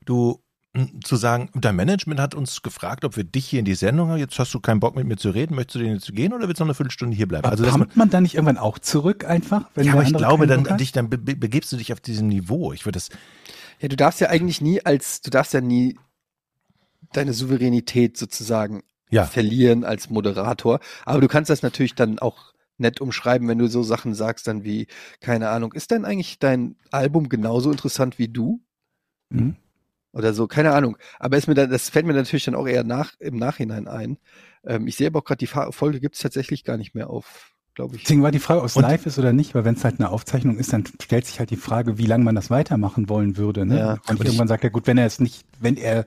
du, m, zu sagen, dein Management hat uns gefragt, ob wir dich hier in die Sendung haben, jetzt hast du keinen Bock mit mir zu reden, möchtest du denn jetzt gehen oder willst du noch eine Viertelstunde hier bleiben? Aber Also, dass man, dann nicht irgendwann auch zurück einfach? Wenn ja, aber ich glaube, dann, dich, dann be be begibst du dich auf diesem Niveau. Ich würde das, Ja, du darfst ja eigentlich nie als, du darfst ja nie deine Souveränität sozusagen ja, verlieren als Moderator. Aber du kannst das natürlich dann auch nett umschreiben, wenn du so Sachen sagst, dann wie, keine Ahnung, ist denn eigentlich dein Album genauso interessant wie du? Mhm. Oder so, keine Ahnung. Aber ist mir dann, das fällt mir natürlich dann auch eher nach, im Nachhinein ein. Ähm, ich sehe aber auch gerade, die Folge gibt es tatsächlich gar nicht mehr auf, glaube ich. Deswegen war die Frage, ob es live ist oder nicht, weil wenn es halt eine Aufzeichnung ist, dann stellt sich halt die Frage, wie lange man das weitermachen wollen würde. Ne? Ja. Und irgendwann sagt er, gut, wenn er es nicht, wenn er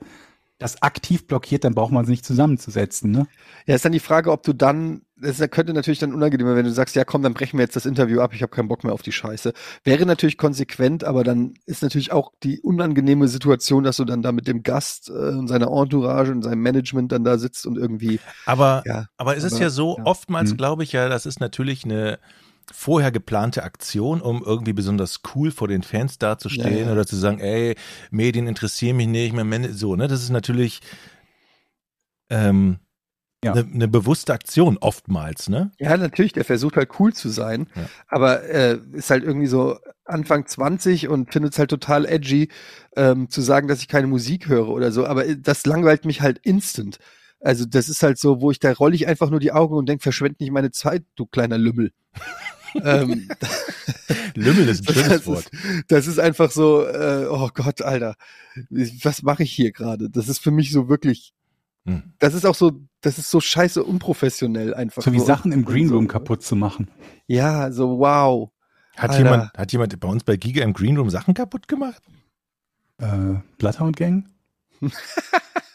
das aktiv blockiert, dann braucht man es nicht zusammenzusetzen. Ne? Ja, ist dann die Frage, ob du dann, das könnte natürlich dann unangenehm, werden, wenn du sagst, ja komm, dann brechen wir jetzt das Interview ab, ich habe keinen Bock mehr auf die Scheiße. Wäre natürlich konsequent, aber dann ist natürlich auch die unangenehme Situation, dass du dann da mit dem Gast äh, und seiner Entourage und seinem Management dann da sitzt und irgendwie, aber, ja, aber es ist ja so, ja. oftmals Mhm. glaube ich ja, das ist natürlich eine vorher geplante Aktion, um irgendwie besonders cool vor den Fans dazustehen Ja, ja. oder zu sagen, ey, Medien interessieren mich nicht, Man so, ne? Das ist natürlich ähm, Ja. eine, eine bewusste Aktion oftmals, ne? ja natürlich, der versucht halt cool zu sein, Ja. aber äh, ist halt irgendwie so Anfang 20 und findet es halt total edgy, ähm, zu sagen, dass ich keine Musik höre oder so, aber äh, das langweilt mich halt instant. Also das ist halt so, wo ich da rolle ich einfach nur die Augen und denke, verschwend nicht meine Zeit, du kleiner Lümmel. ähm, Lümmel ist ein schönes das, Wort. ist, das ist einfach so, äh, oh Gott, Alter, was mache ich hier gerade? Das ist für mich so wirklich, Hm. das ist auch so, das ist so scheiße unprofessionell einfach. So wie nur. Sachen im Greenroom so, kaputt zu machen. Ja, so wow. Hat Alter. jemand, hat jemand bei uns bei Giga im Greenroom Sachen kaputt gemacht? Äh, Bloodhound Gang?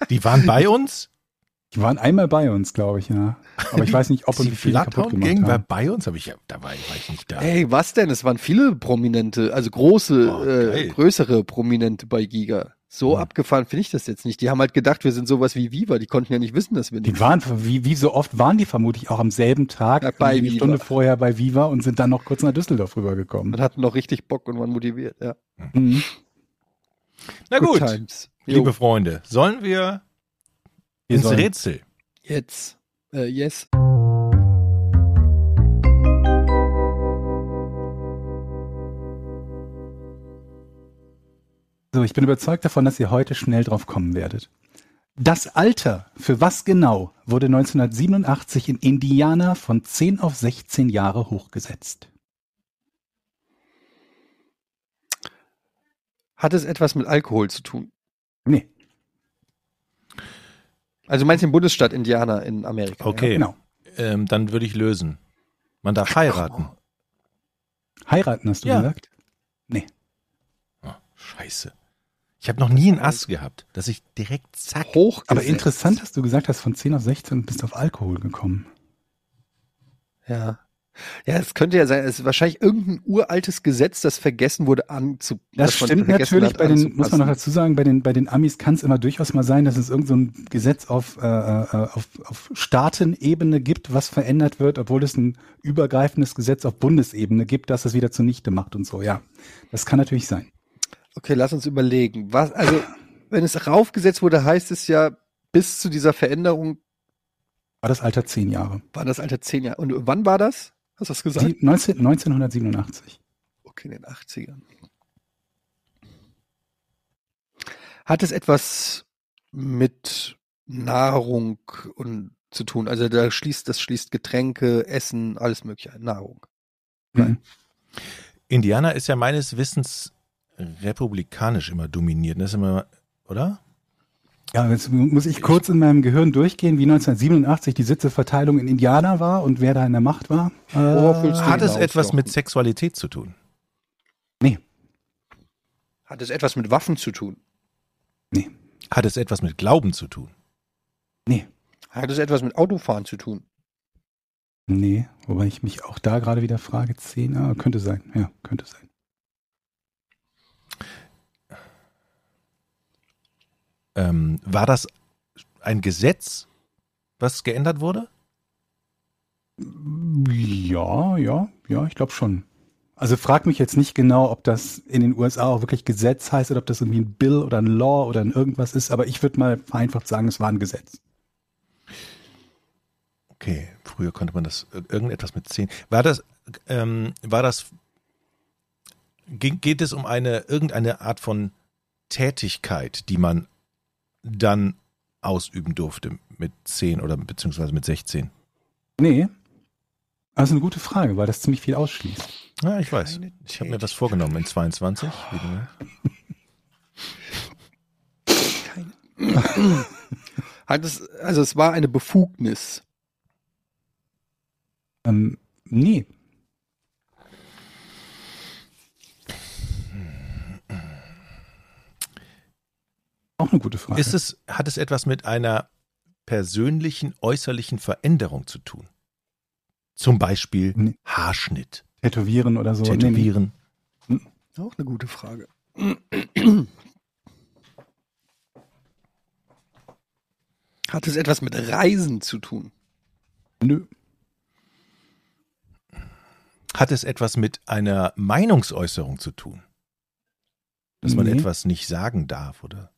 Die waren bei uns? Die waren einmal bei uns, glaube ich, ja. Aber ich weiß nicht, ob und wie viele kaputt gemacht Gang war haben. bei uns, aber ich, da war, war ich nicht da. Ey, was denn? Es waren viele Prominente, also große, Oh, äh, größere Prominente bei Giga. So Hm. abgefahren finde ich das jetzt nicht. Die haben halt gedacht, wir sind sowas wie Viva. Die konnten ja nicht wissen, dass wir nicht. Die waren, wie, wie so oft waren die vermutlich auch am selben Tag, Ja, bei eine Viva. Stunde vorher bei Viva und sind dann noch kurz nach Düsseldorf rübergekommen. Und hatten noch richtig Bock und waren motiviert. Ja. Mhm. Na gut. Jo, liebe Freunde, sollen wir Wir ins sollen- Rätsel? jetzt. Äh, yes. So, ich bin überzeugt davon, dass ihr heute schnell drauf kommen werdet. Das Alter, für was genau, wurde 1987 in Indiana von 10 auf 16 Jahre hochgesetzt. Hat es etwas mit Alkohol zu tun? Nee, Also meinst du den Bundesstaat Indiana in Amerika? Okay, genau. ähm, dann würde ich lösen. Man darf heiraten. Heiraten hast du Ja. gesagt? Oh, scheiße. Ich habe noch nie einen Ass gehabt, dass ich direkt zack. Ja? Hoch. Aber interessant, dass du gesagt hast, von 10 auf 16 bist du auf Alkohol gekommen. Ja. Ja, es könnte ja sein, es ist wahrscheinlich irgendein uraltes Gesetz, das vergessen wurde anzu. Das stimmt natürlich. hat Bei den, muss man anzupassen. noch dazu sagen, bei den, bei den Amis kann es immer durchaus mal sein, dass es irgend so Gesetz auf, äh, äh, auf, auf Staatenebene gibt, was verändert wird, obwohl es ein übergreifendes Gesetz auf Bundesebene gibt, das es wieder zunichte macht und so. Ja, das kann natürlich sein. Okay, lass uns überlegen. Was, also, wenn es raufgesetzt wurde, heißt es ja, bis zu dieser Veränderung War das Alter zehn Jahre. war das Alter zehn Jahre. Und wann war das? Hast du das gesagt? Sie, 19, 1987. Okay, in den 80ern. Hat es etwas mit Nahrung und zu tun? Also da schließt, das schließt Getränke, Essen, alles mögliche ein. Nahrung. Nein. Mhm. Indiana ist ja meines Wissens republikanisch immer dominiert. Das ist immer, oder? Ja, jetzt muss ich kurz in meinem Gehirn durchgehen, wie 1987 die Sitzeverteilung in Indiana war und wer da in der Macht war. Du Hat es etwas mit Sexualität zu tun? Nee, Hat es etwas mit Waffen zu tun? nee, Hat es etwas mit Glauben zu tun? nee, Hat es etwas mit Autofahren zu tun? nee. Wobei ich mich auch da gerade wieder frage, 10, ah, könnte sein, ja, könnte sein. Ähm, war das ein Gesetz, was geändert wurde? Ja, ja, ja, ich glaube schon. Also frag mich jetzt nicht genau, ob das in den USA auch wirklich Gesetz heißt oder ob das irgendwie ein Bill oder ein Law oder ein irgendwas ist, aber ich würde mal vereinfacht sagen, es war ein Gesetz. Okay, früher konnte man das ir- irgendetwas mit zehn. War das, ähm, war das, ging, geht es um eine irgendeine Art von Tätigkeit, die man dann ausüben durfte mit zehn oder beziehungsweise mit 16? Nee. Also eine gute Frage, weil das ziemlich viel ausschließt. Ja, ich weiß. Ich habe mir was vorgenommen in 22. Wie du merkst. Hat es, also es war eine Befugnis. Ähm, nee. Auch eine gute Frage. Ist es, hat es etwas mit einer persönlichen äußerlichen Veränderung zu tun? Zum Beispiel Nee. Haarschnitt, Tätowieren oder so? Nee, nee. Tätowieren. Auch eine gute Frage. Hat es etwas mit Reisen zu tun? Nö. Hat es etwas mit einer Meinungsäußerung zu tun? Dass man etwas nicht sagen darf, oder?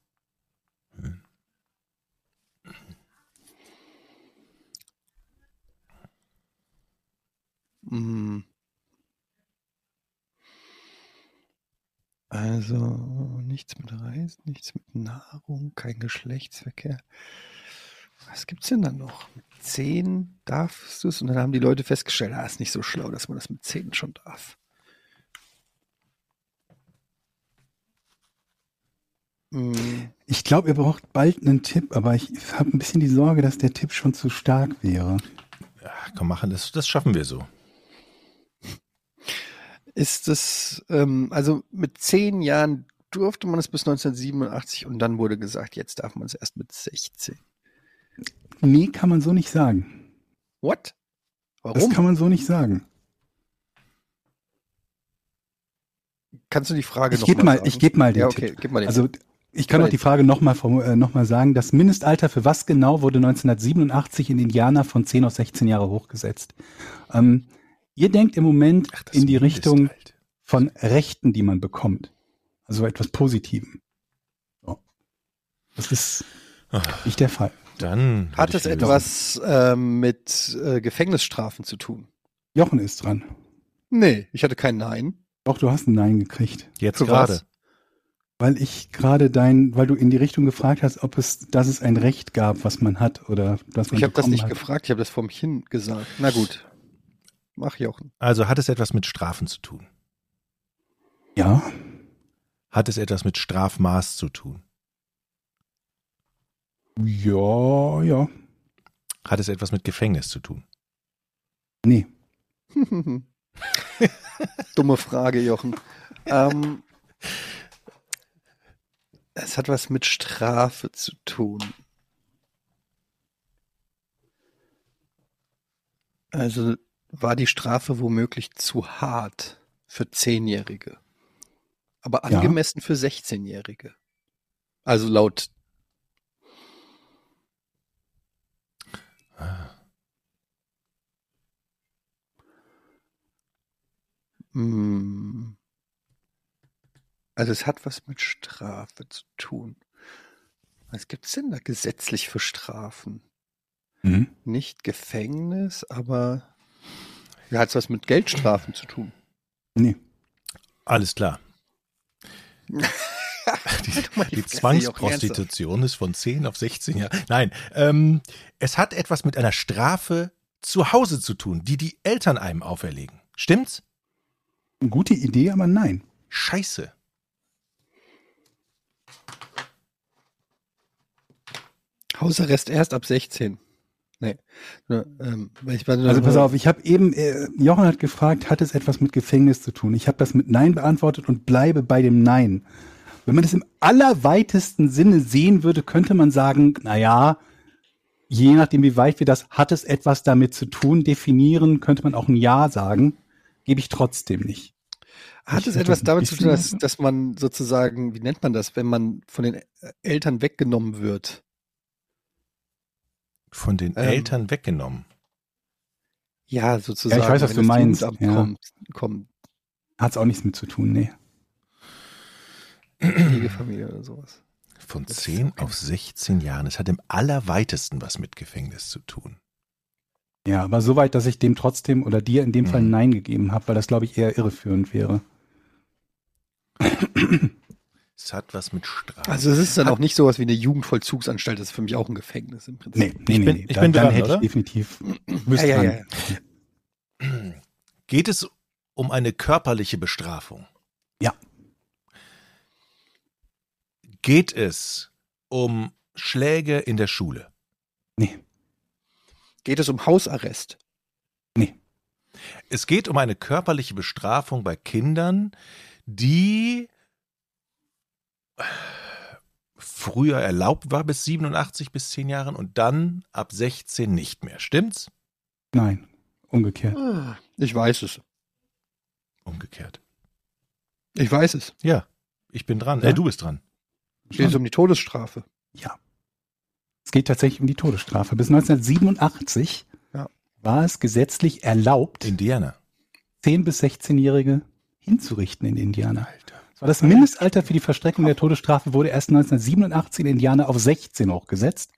Hm. Also nichts mit Reisen, nichts mit Nahrung, kein Geschlechtsverkehr. Was gibt's denn dann noch? Mit zehn darfst du es? Und dann haben die Leute festgestellt, ah, ist nicht so schlau, dass man das mit zehn schon darf. Hm. Ich glaube, ihr braucht bald einen Tipp, aber ich habe ein bisschen die Sorge, dass der Tipp schon zu stark wäre. Ja, komm, machen das, das schaffen wir so. Ist es, ähm, also mit zehn Jahren durfte man es bis 1987 und dann wurde gesagt, jetzt darf man es erst mit 16. Nee, kann man so nicht sagen. What? Das Warum? kann man so nicht sagen. Kannst du die Frage Ich noch gebe mal, sagen? ich gebe mal den Ja, okay, Tipp. gib mal den Also ich kann auch die Frage nochmal äh, noch mal sagen. Das Mindestalter für was genau wurde 1987 in Indiana von 10 auf 16 Jahre hochgesetzt? Ähm, ihr denkt im Moment Ach, in die Richtung von Rechten, die man bekommt. Also etwas Positivem. So. Das ist nicht der Fall. Dann Hat es etwas ähm, mit äh, Gefängnisstrafen zu tun? Jochen ist dran. Nee, ich hatte kein Nein. Doch, du hast ein Nein gekriegt. jetzt gerade? Weil ich gerade dein, weil du in die Richtung gefragt hast, ob es, dass es ein Recht gab, was man hat oder was man Ich habe das nicht hat. gefragt, ich habe das vor mich hin gesagt. Na gut. Mach Jochen. Also hat es etwas mit Strafen zu tun? Ja, Hat es etwas mit Strafmaß zu tun? ja, ja. Hat es etwas mit Gefängnis zu tun? Nee. Dumme Frage, Jochen. Ähm, es hat was mit Strafe zu tun. Also war die Strafe womöglich zu hart für Zehnjährige, aber Ja. angemessen für 16-Jährige. Also laut Hm. Also es hat was mit Strafe zu tun. Was gibt's denn da gesetzlich für Strafen? Mhm. Nicht Gefängnis, aber ja, hat's was mit Geldstrafen zu tun. Nee. Alles klar. Die, die Zwangsprostitution ist von 10 auf 16 Jahre. Nein, ähm, es hat etwas mit einer Strafe zu Hause zu tun, die die Eltern einem auferlegen. Stimmt's? Gute Idee, aber nein. Scheiße. Hausarrest erst ab 16. Nee. Nur, ähm, Also pass auf, ich habe eben, äh, Jochen hat gefragt, hat es etwas mit Gefängnis zu tun? Ich habe das mit Nein beantwortet und bleibe bei dem Nein. Wenn man das im allerweitesten Sinne sehen würde, könnte man sagen, na ja, je nachdem, wie weit wir das, hat es etwas damit zu tun, definieren, könnte man auch ein Ja sagen. Gebe ich trotzdem nicht. Hat es etwas damit zu tun, dass, dass man sozusagen, wie nennt man das, wenn man von den Eltern weggenommen wird? Von den Ähm. Eltern weggenommen. Ja, sozusagen. Ja, ich weiß, was wenn du meinst, ja. Kommt, Hat es auch nichts mit zu tun, nee. Pflegefamilie oder sowas. Von Das ist 10 okay. auf 16 Jahren. Es hat im allerweitesten was mit Gefängnis zu tun. Ja, aber so weit, dass ich dem trotzdem oder dir in dem Fall Mhm. ein Nein gegeben habe, weil das, glaube ich, eher irreführend wäre. Es hat was mit Strafe. Also es ist dann auch nicht sowas wie eine Jugendvollzugsanstalt, das ist für mich auch ein Gefängnis im Prinzip. Nee, nee, nee. bin- nee. ich Da- bin dann dran, hätte oder? ich definitiv. Ja, Wüsste ja, dran. ja. Geht es um eine körperliche Bestrafung? Ja. Geht es um Schläge in der Schule? Nee, Geht es um Hausarrest? nee. Es geht um eine körperliche Bestrafung bei Kindern, die früher erlaubt war bis 87 bis 10 Jahren und dann ab 16 nicht mehr. Stimmt's? Nein, umgekehrt. Ich weiß es. Umgekehrt. Ich weiß es. Ja, ich bin dran. Ja? Äh, du bist dran. Geht es um die Todesstrafe? Ja. Es geht tatsächlich um die Todesstrafe. Bis 1987 Ja. war es gesetzlich erlaubt, Indiana. 10- bis 16-Jährige hinzurichten in Indiana. Das war das Mindestalter für die Verstreckung der Todesstrafe wurde erst 1987 in Indiana auf 16 hochgesetzt.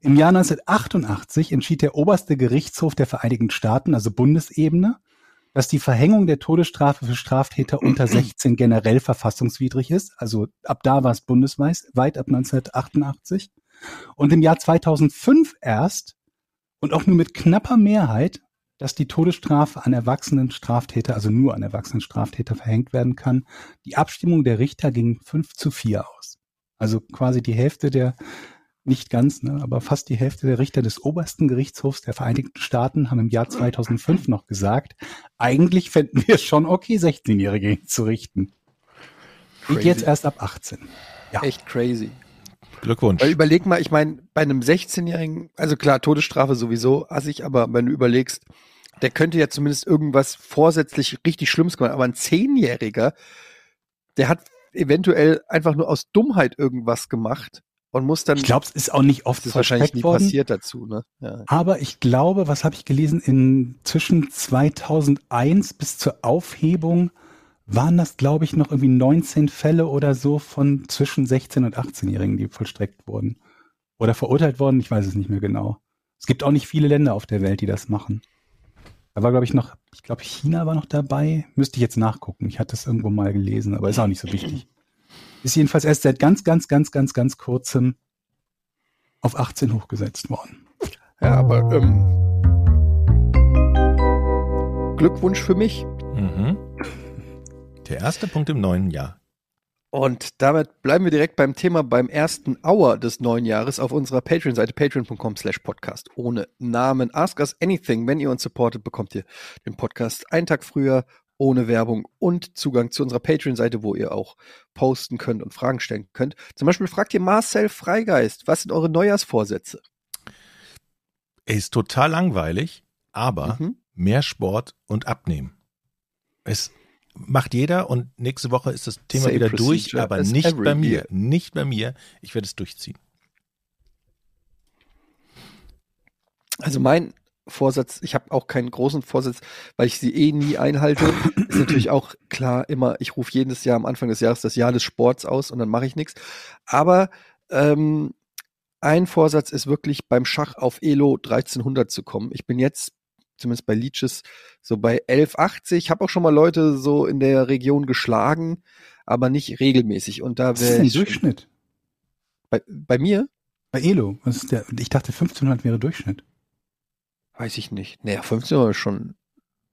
Im Jahr 1988 entschied der oberste Gerichtshof der Vereinigten Staaten, also Bundesebene, dass die Verhängung der Todesstrafe für Straftäter unter 16 generell verfassungswidrig ist. Also ab da war es bundesweit, weit ab 1988. Und im Jahr 2005 erst und auch nur mit knapper Mehrheit, dass die Todesstrafe an erwachsenen Straftäter, also nur an erwachsenen Straftäter verhängt werden kann. Die Abstimmung der Richter ging 5 zu 4 aus. Also quasi die Hälfte der, nicht ganz, ne, aber fast die Hälfte der Richter des obersten Gerichtshofs der Vereinigten Staaten haben im Jahr 2005 noch gesagt, eigentlich fänden wir es schon okay, 16-Jährige hinzurichten. Und Crazy. jetzt erst ab 18. Ja. Echt crazy. Glückwunsch. Weil überleg mal, ich meine, bei einem 16-Jährigen, also klar, Todesstrafe sowieso assig, aber wenn du überlegst, der könnte ja zumindest irgendwas vorsätzlich richtig Schlimmes gemacht, aber ein Zehnjähriger, der hat eventuell einfach nur aus Dummheit irgendwas gemacht und muss dann, Ich glaube, es ist auch nicht oft das ist wahrscheinlich nie worden. passiert dazu, ne? Ja. Aber ich glaube, was habe ich gelesen, in zwischen 2001 bis zur Aufhebung waren das, glaube ich, noch irgendwie 19 Fälle oder so von zwischen 16 und 18-Jährigen, die vollstreckt wurden. Oder verurteilt worden, ich weiß es nicht mehr genau. Es gibt auch nicht viele Länder auf der Welt, die das machen. Da war, glaube ich, noch, ich glaube, China war noch dabei. Müsste ich jetzt nachgucken. Ich hatte es irgendwo mal gelesen, aber ist auch nicht so wichtig. Ist jedenfalls erst seit ganz, ganz, ganz, ganz, ganz kurzem auf 18 hochgesetzt worden. ja, aber ähm, Glückwunsch für mich. Mhm. Der erste Punkt im neuen Jahr. Und damit bleiben wir direkt beim Thema beim ersten Hour des neuen Jahres auf unserer Patreon-Seite patreon.com slash podcast ohne Namen. Ask us anything. Wenn ihr uns supportet, bekommt ihr den Podcast einen Tag früher, ohne Werbung und Zugang zu unserer Patreon-Seite, wo ihr auch posten könnt und Fragen stellen könnt. Zum Beispiel fragt ihr Marcel Freigeist, was sind eure Neujahrsvorsätze? Er ist total langweilig, aber Mhm. mehr Sport und abnehmen. Es macht jeder und nächste Woche ist das Thema Same wieder durch, aber nicht bei mir. year. Nicht bei mir. Ich werde es durchziehen. Also mein Vorsatz, ich habe auch keinen großen Vorsatz, weil ich sie eh nie einhalte. Ist natürlich auch klar immer, ich rufe jedes Jahr am Anfang des Jahres das Jahr des Sports aus und dann mache ich nichts. Aber ähm, ein Vorsatz ist wirklich beim Schach auf Elo 1300 zu kommen. Ich bin jetzt zumindest bei Leeches so bei 1180. Habe auch schon mal Leute so in der Region geschlagen, aber nicht regelmäßig. Und da Was ist wäre denn ich schon- Durchschnitt? bei, bei mir Bei Elo, was ist der? Ich dachte 1500 wäre Durchschnitt. weiß ich nicht. Naja, 15 war schon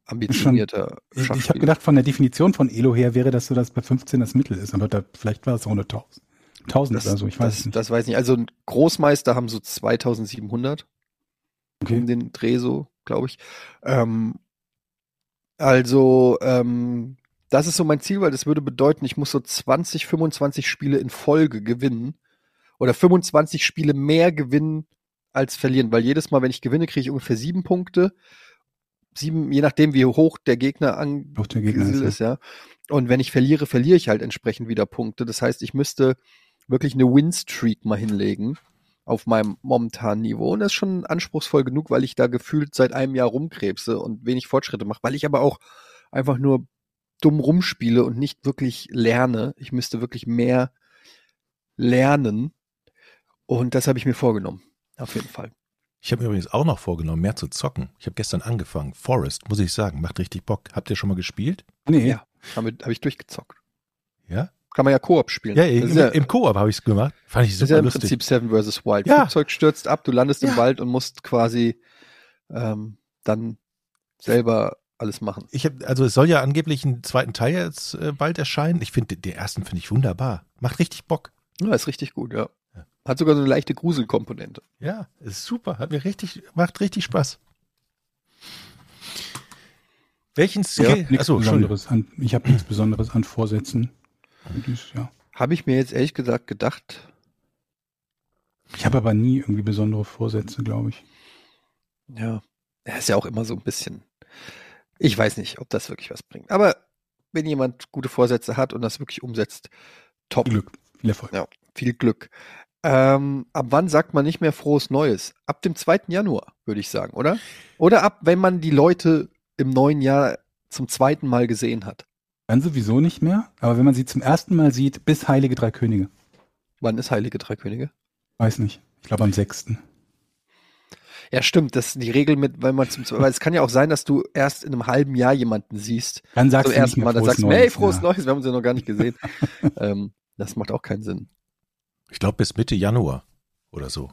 ambitionierter Ich, ich habe gedacht, von der Definition von Elo her wäre das so, dass bei 15 das Mittel ist, aber da, vielleicht war es auch eine 1000. 1000 Das, oder so, ich weiß das, nicht. das weiß ich nicht. Also Großmeister haben so 2700 Okay. um den Dreh so, glaube ich. Ähm, also ähm, das ist so mein Ziel, weil das würde bedeuten, ich muss so 20, 25 Spiele in Folge gewinnen oder 25 Spiele mehr gewinnen als verlieren, weil jedes Mal, wenn ich gewinne, kriege ich ungefähr sieben Punkte. Sieben, je nachdem, wie hoch der Gegner an, Hoch der Gegner Gesell ist, ist, ja. Und wenn ich verliere, verliere ich halt entsprechend wieder Punkte. Das heißt, ich müsste wirklich eine Win-Streak mal hinlegen auf meinem momentanen Niveau. Und das ist schon anspruchsvoll genug, weil ich da gefühlt seit einem Jahr rumkrebse und wenig Fortschritte mache, weil ich aber auch einfach nur dumm rumspiele und nicht wirklich lerne. Ich müsste wirklich mehr lernen. Und das habe ich mir vorgenommen. Auf jeden Fall. Ich habe mir übrigens auch noch vorgenommen, mehr zu zocken. Ich habe gestern angefangen. Forest, muss ich sagen, macht richtig Bock. Habt ihr schon mal gespielt? Nee, Ja. Habe hab ich durchgezockt. Ja? Kann man ja Koop spielen. Ja, im, ja, im Koop habe ich es gemacht. Fand ich Das ist super ja im lustig. Prinzip Seven vs. Wild. Ja. Flugzeug stürzt ab, du landest im Ja. Wald und musst quasi ähm, dann selber alles machen. Ich hab, also es soll ja angeblich einen zweiten Teil jetzt äh, bald erscheinen. Ich finde, den ersten finde ich wunderbar. Macht richtig Bock. Ja, ist richtig gut, ja. Ja. Hat sogar so eine leichte Gruselkomponente. Ja, ist super. Hat mir richtig, macht richtig Spaß. Welchen Skill? nichts Achso, Entschuldigung. Besonderes an, ich habe nichts Besonderes an Vorsätzen. Dies, ja. Habe ich mir jetzt ehrlich gesagt gedacht, Ich habe aber nie irgendwie besondere Vorsätze, glaube ich. ja, er ist ja auch immer so ein bisschen. Ich weiß nicht, ob das wirklich was bringt. Aber wenn jemand gute Vorsätze hat und das wirklich umsetzt, top. Viel Glück, viel Erfolg. Ja, viel Glück. Ähm, ab wann sagt man nicht mehr frohes Neues? Ab dem 2. Januar, würde ich sagen, oder? Oder ab, wenn man die Leute im neuen Jahr zum zweiten Mal gesehen hat. Dann sowieso nicht mehr, aber wenn man sie zum ersten Mal sieht, bis Heilige Drei Könige. Wann ist Heilige Drei Könige? Weiß nicht. Ich glaube am 6. Ja, stimmt. Das ist die Regel mit, wenn man zum weil es kann ja auch sein, dass du erst in einem halben Jahr jemanden siehst. Dann sagst Zum du ersten Mal, dann sagst du, hey, frohes ja. Neues, wir haben uns ja noch gar nicht gesehen. ähm, das macht auch keinen Sinn. Ich glaube bis Mitte Januar oder so.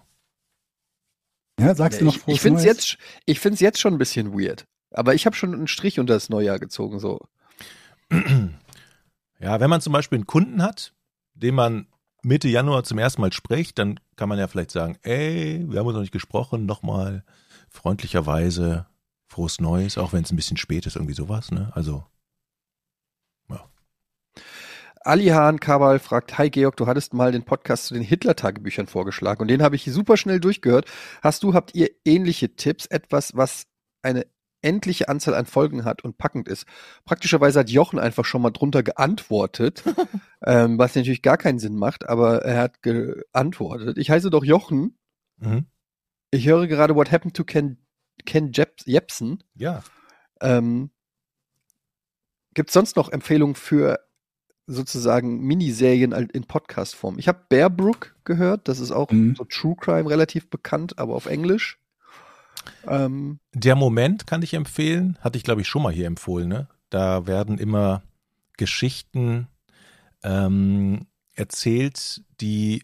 Ja, sagst du noch ich frohes ich finde es Neues? jetzt, ich find's jetzt schon ein bisschen weird. Aber ich habe schon einen Strich unter das Neujahr gezogen, so. Ja, wenn man zum Beispiel einen Kunden hat, den man Mitte Januar zum ersten Mal spricht, dann kann man ja vielleicht sagen, ey, wir haben uns noch nicht gesprochen, nochmal freundlicherweise frohes Neues, auch wenn es ein bisschen spät ist, irgendwie sowas, ne? Also, Ali Hahn Kabal fragt, hi Georg, du hattest mal den Podcast zu den Hitler-Tagebüchern vorgeschlagen und den habe ich super schnell durchgehört. Hast du, habt ihr ähnliche Tipps, etwas, was eine endliche Anzahl an Folgen hat und packend ist? Praktischerweise hat Jochen einfach schon mal drunter geantwortet, ähm, was natürlich gar keinen Sinn macht, aber er hat geantwortet. Ich heiße doch Jochen. mhm. Ich höre gerade What Happened to Ken, Ken Jep Jepsen. ja. Ähm, Gibt es sonst noch Empfehlungen für sozusagen Miniserien in Podcast-Form? Ich habe Bear Brook gehört, das ist auch Mhm. so True Crime relativ bekannt, aber auf Englisch. Ähm, Der Moment kann ich empfehlen, hatte ich glaube ich schon mal hier empfohlen. Ne? Da werden immer Geschichten ähm, erzählt, die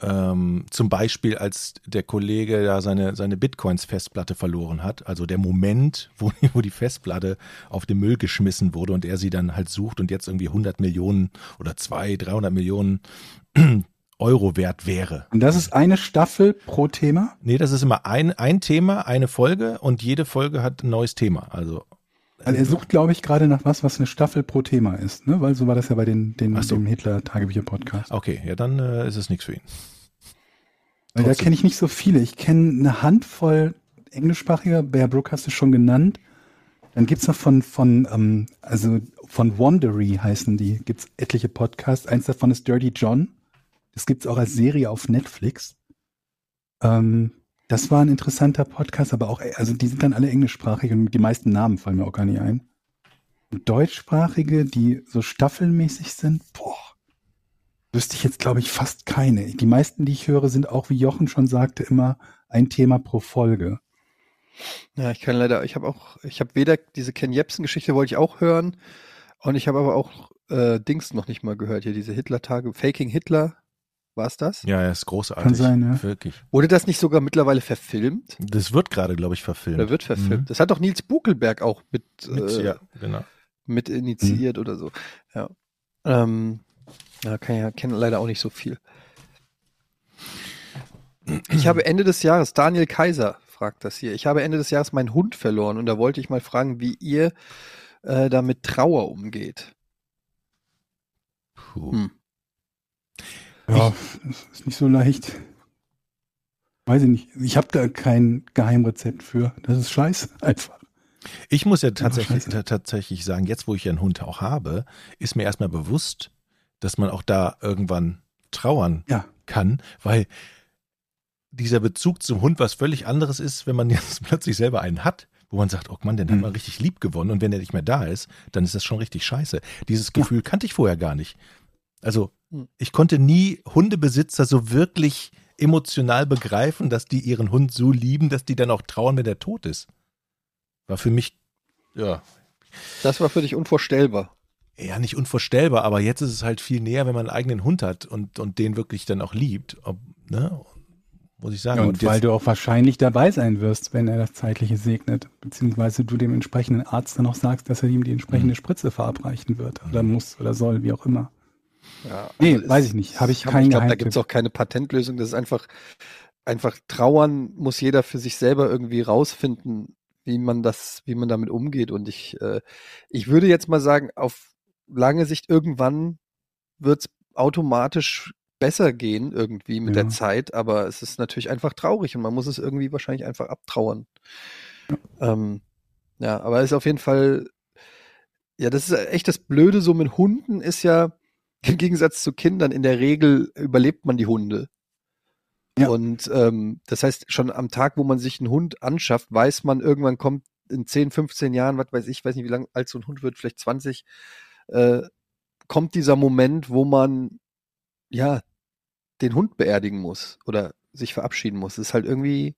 ähm, zum Beispiel als der Kollege da seine, seine Bitcoins-Festplatte verloren hat, also der Moment, wo, wo die Festplatte auf den Müll geschmissen wurde und er sie dann halt sucht und jetzt irgendwie 100 Millionen oder 200, 300 Millionen Euro wert wäre. Und das ist eine Staffel pro Thema? Nee, das ist immer ein, ein Thema, eine Folge und jede Folge hat ein neues Thema. Also Weil er sucht, glaube ich, gerade nach was, was eine Staffel pro Thema ist, ne? Weil so war das ja bei den, den so. dem Hitler-Tagebücher-Podcast. okay, ja, dann äh, ist es nichts für ihn. Weil da kenne ich nicht so viele. Ich kenne eine Handvoll englischsprachiger. Bear Brook hast du schon genannt. Dann gibt's noch von, von, ähm, also von Wandery heißen die, gibt's etliche Podcasts. Eins davon ist Dirty John. Das gibt's auch als Serie auf Netflix. Ähm, das war ein interessanter Podcast, aber auch, also die sind dann alle englischsprachig und die meisten Namen fallen mir auch gar nicht ein. Und deutschsprachige, die so staffelmäßig sind, boah, wüsste ich jetzt, glaube ich, fast keine. Die meisten, die ich höre, sind auch, wie Jochen schon sagte, immer ein Thema pro Folge. Ja, ich kann leider, ich habe auch, ich habe weder diese Ken Jebsen-Geschichte wollte ich auch hören und ich habe aber auch äh, Dings noch nicht mal gehört, hier diese Hitler-Tage, Faking Hitler, war es das? Ja, er ist großartig. Kann sein, ja. Wirklich. Wurde das nicht sogar mittlerweile verfilmt? Das wird gerade, glaube ich, verfilmt. Oder wird verfilmt? Mhm. Das hat doch Nils Buckelberg auch mit, Mit, äh, ja, genau. mit initiiert oder so. Ja. Ähm, ja, kann ja, kenne leider auch nicht so viel. Ich habe Ende des Jahres, Daniel Kaiser fragt das hier, ich habe Ende des Jahres meinen Hund verloren und da wollte ich mal fragen, wie ihr äh, da mit Trauer umgeht. Puh. Hm. Ja, das ist nicht so leicht. Weiß ich nicht. Ich habe da kein Geheimrezept für. Das ist scheiße, einfach. Ich muss ja tatsächlich, tatsächlich sagen, jetzt wo ich einen Hund auch habe, ist mir erstmal bewusst, dass man auch da irgendwann trauern Ja. kann, weil dieser Bezug zum Hund was völlig anderes ist, wenn man jetzt plötzlich selber einen hat, wo man sagt, oh Mann, den hat Mhm. man richtig lieb gewonnen und wenn der nicht mehr da ist, dann ist das schon richtig scheiße. Dieses Gefühl kannte ich vorher gar nicht. Also Mhm. Ich konnte nie Hundebesitzer so wirklich emotional begreifen, dass die ihren Hund so lieben, dass die dann auch trauern, wenn der tot ist. War für mich, ja, Das war für dich unvorstellbar. ja, nicht unvorstellbar, aber jetzt ist es halt viel näher, wenn man einen eigenen Hund hat und, und den wirklich dann auch liebt. Ob, ne? Muss ich sagen. und weil du auch wahrscheinlich dabei sein wirst, wenn er das Zeitliche segnet, beziehungsweise du dem entsprechenden Arzt dann auch sagst, dass er ihm die entsprechende Mhm. Spritze verabreichen wird oder muss oder soll, wie auch immer. Ja, Nee, also weiß ich nicht. Habe ich keinen Ich glaube, da gibt es auch keine Patentlösung. Das ist einfach, einfach trauern muss jeder für sich selber irgendwie rausfinden, wie man das, wie man damit umgeht. Und ich, äh, ich würde jetzt mal sagen, auf lange Sicht irgendwann wird es automatisch besser gehen irgendwie mit Ja. der Zeit, aber es ist natürlich einfach traurig und man muss es irgendwie wahrscheinlich einfach abtrauern. Ähm, ja, aber es ist auf jeden Fall, ja, das ist echt das Blöde so mit Hunden ist ja, im Gegensatz zu Kindern, in der Regel überlebt man die Hunde. Ja. Und ähm, das heißt, schon am Tag, wo man sich einen Hund anschafft, weiß man, irgendwann kommt in 10, 15 Jahren, was weiß ich, weiß nicht, wie lange alt so ein Hund wird, vielleicht 20, äh, kommt dieser Moment, wo man ja den Hund beerdigen muss oder sich verabschieden muss. Das ist halt irgendwie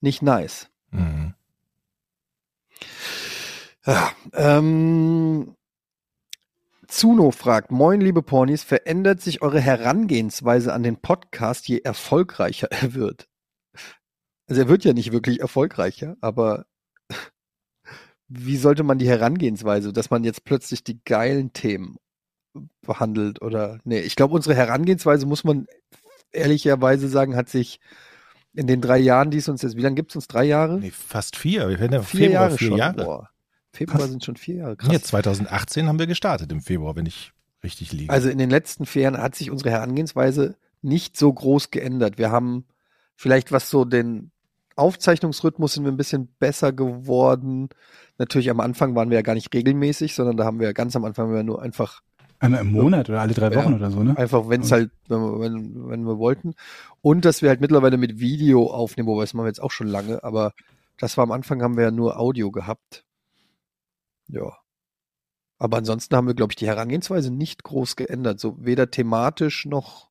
nicht nice. Mhm. Ja, ähm, Zuno fragt, moin liebe Pornis, verändert sich eure Herangehensweise an den Podcast, je erfolgreicher er wird? Also er wird ja nicht wirklich erfolgreicher, aber wie sollte man die Herangehensweise, dass man jetzt plötzlich die geilen Themen behandelt oder nee, ich glaube unsere Herangehensweise muss man ehrlicherweise sagen, hat sich in den drei Jahren, die es uns jetzt, wie lange gibt es uns? Drei Jahre? Nee, fast vier. Wir werden ja vier Februar Jahre vier schon. Jahre. Boah. Februar sind schon vier Jahre. Krass. Ja, 2018 haben wir gestartet im Februar, wenn ich richtig liege. Also in den letzten vier Jahren hat sich unsere Herangehensweise nicht so groß geändert. Wir haben vielleicht was so den Aufzeichnungsrhythmus sind wir ein bisschen besser geworden. Natürlich am Anfang waren wir ja gar nicht regelmäßig, sondern da haben wir ganz am Anfang nur einfach Einmal im Monat oder alle drei Ja. Wochen oder so, ne? Einfach, wenn es halt, wenn wir, wenn, wenn wir wollten. Und dass wir halt mittlerweile mit Video aufnehmen, wobei das machen wir jetzt auch schon lange, aber das war am Anfang, haben wir ja nur Audio gehabt. Ja. Aber ansonsten haben wir, glaube ich, die Herangehensweise nicht groß geändert. So weder thematisch noch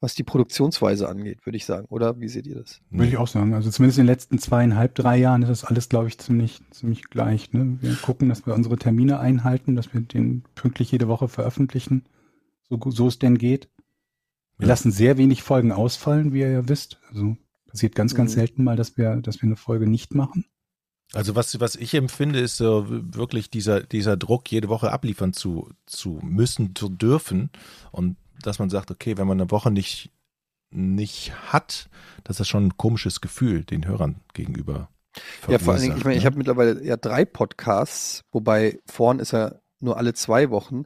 was die Produktionsweise angeht, würde ich sagen. Oder wie seht ihr das? Würde ich auch sagen. Also zumindest in den letzten zweieinhalb, drei Jahren ist das alles, glaube ich, ziemlich, ziemlich gleich. Ne? Wir gucken, dass wir unsere Termine einhalten, dass wir den pünktlich jede Woche veröffentlichen, so, so es denn geht. Wir Ja. lassen sehr wenig Folgen ausfallen, wie ihr ja wisst. Also passiert ganz, ganz Mhm. selten mal, dass wir, dass wir eine Folge nicht machen. Also was, was ich empfinde, ist so wirklich dieser, dieser Druck, jede Woche abliefern zu, zu müssen, zu dürfen. Und dass man sagt, okay, wenn man eine Woche nicht, nicht hat, das ist schon ein komisches Gefühl den Hörern gegenüber. Ja, vor allen Dingen, ich meine, ich ne? habe mittlerweile ja drei Podcasts, wobei vorn ist ja nur alle zwei Wochen.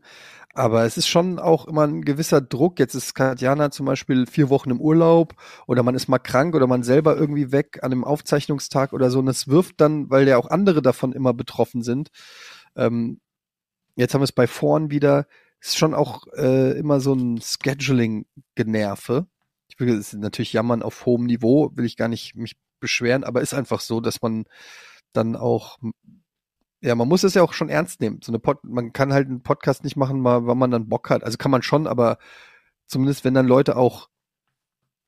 Aber es ist schon auch immer ein gewisser Druck. Jetzt ist Katjana zum Beispiel vier Wochen im Urlaub oder man ist mal krank oder man selber irgendwie weg an einem Aufzeichnungstag oder so. Und es wirft dann, weil ja auch andere davon immer betroffen sind. Ähm, jetzt haben wir es bei vorn wieder. Es ist schon auch äh, immer so ein Scheduling-Generve. Ich will es ist natürlich jammern auf hohem Niveau, will ich gar nicht mich beschweren, aber ist einfach so, dass man dann auch ja, man muss es ja auch schon ernst nehmen. So eine Pod man kann halt einen Podcast nicht machen, mal, wann man dann Bock hat. Also kann man schon, aber zumindest wenn dann Leute auch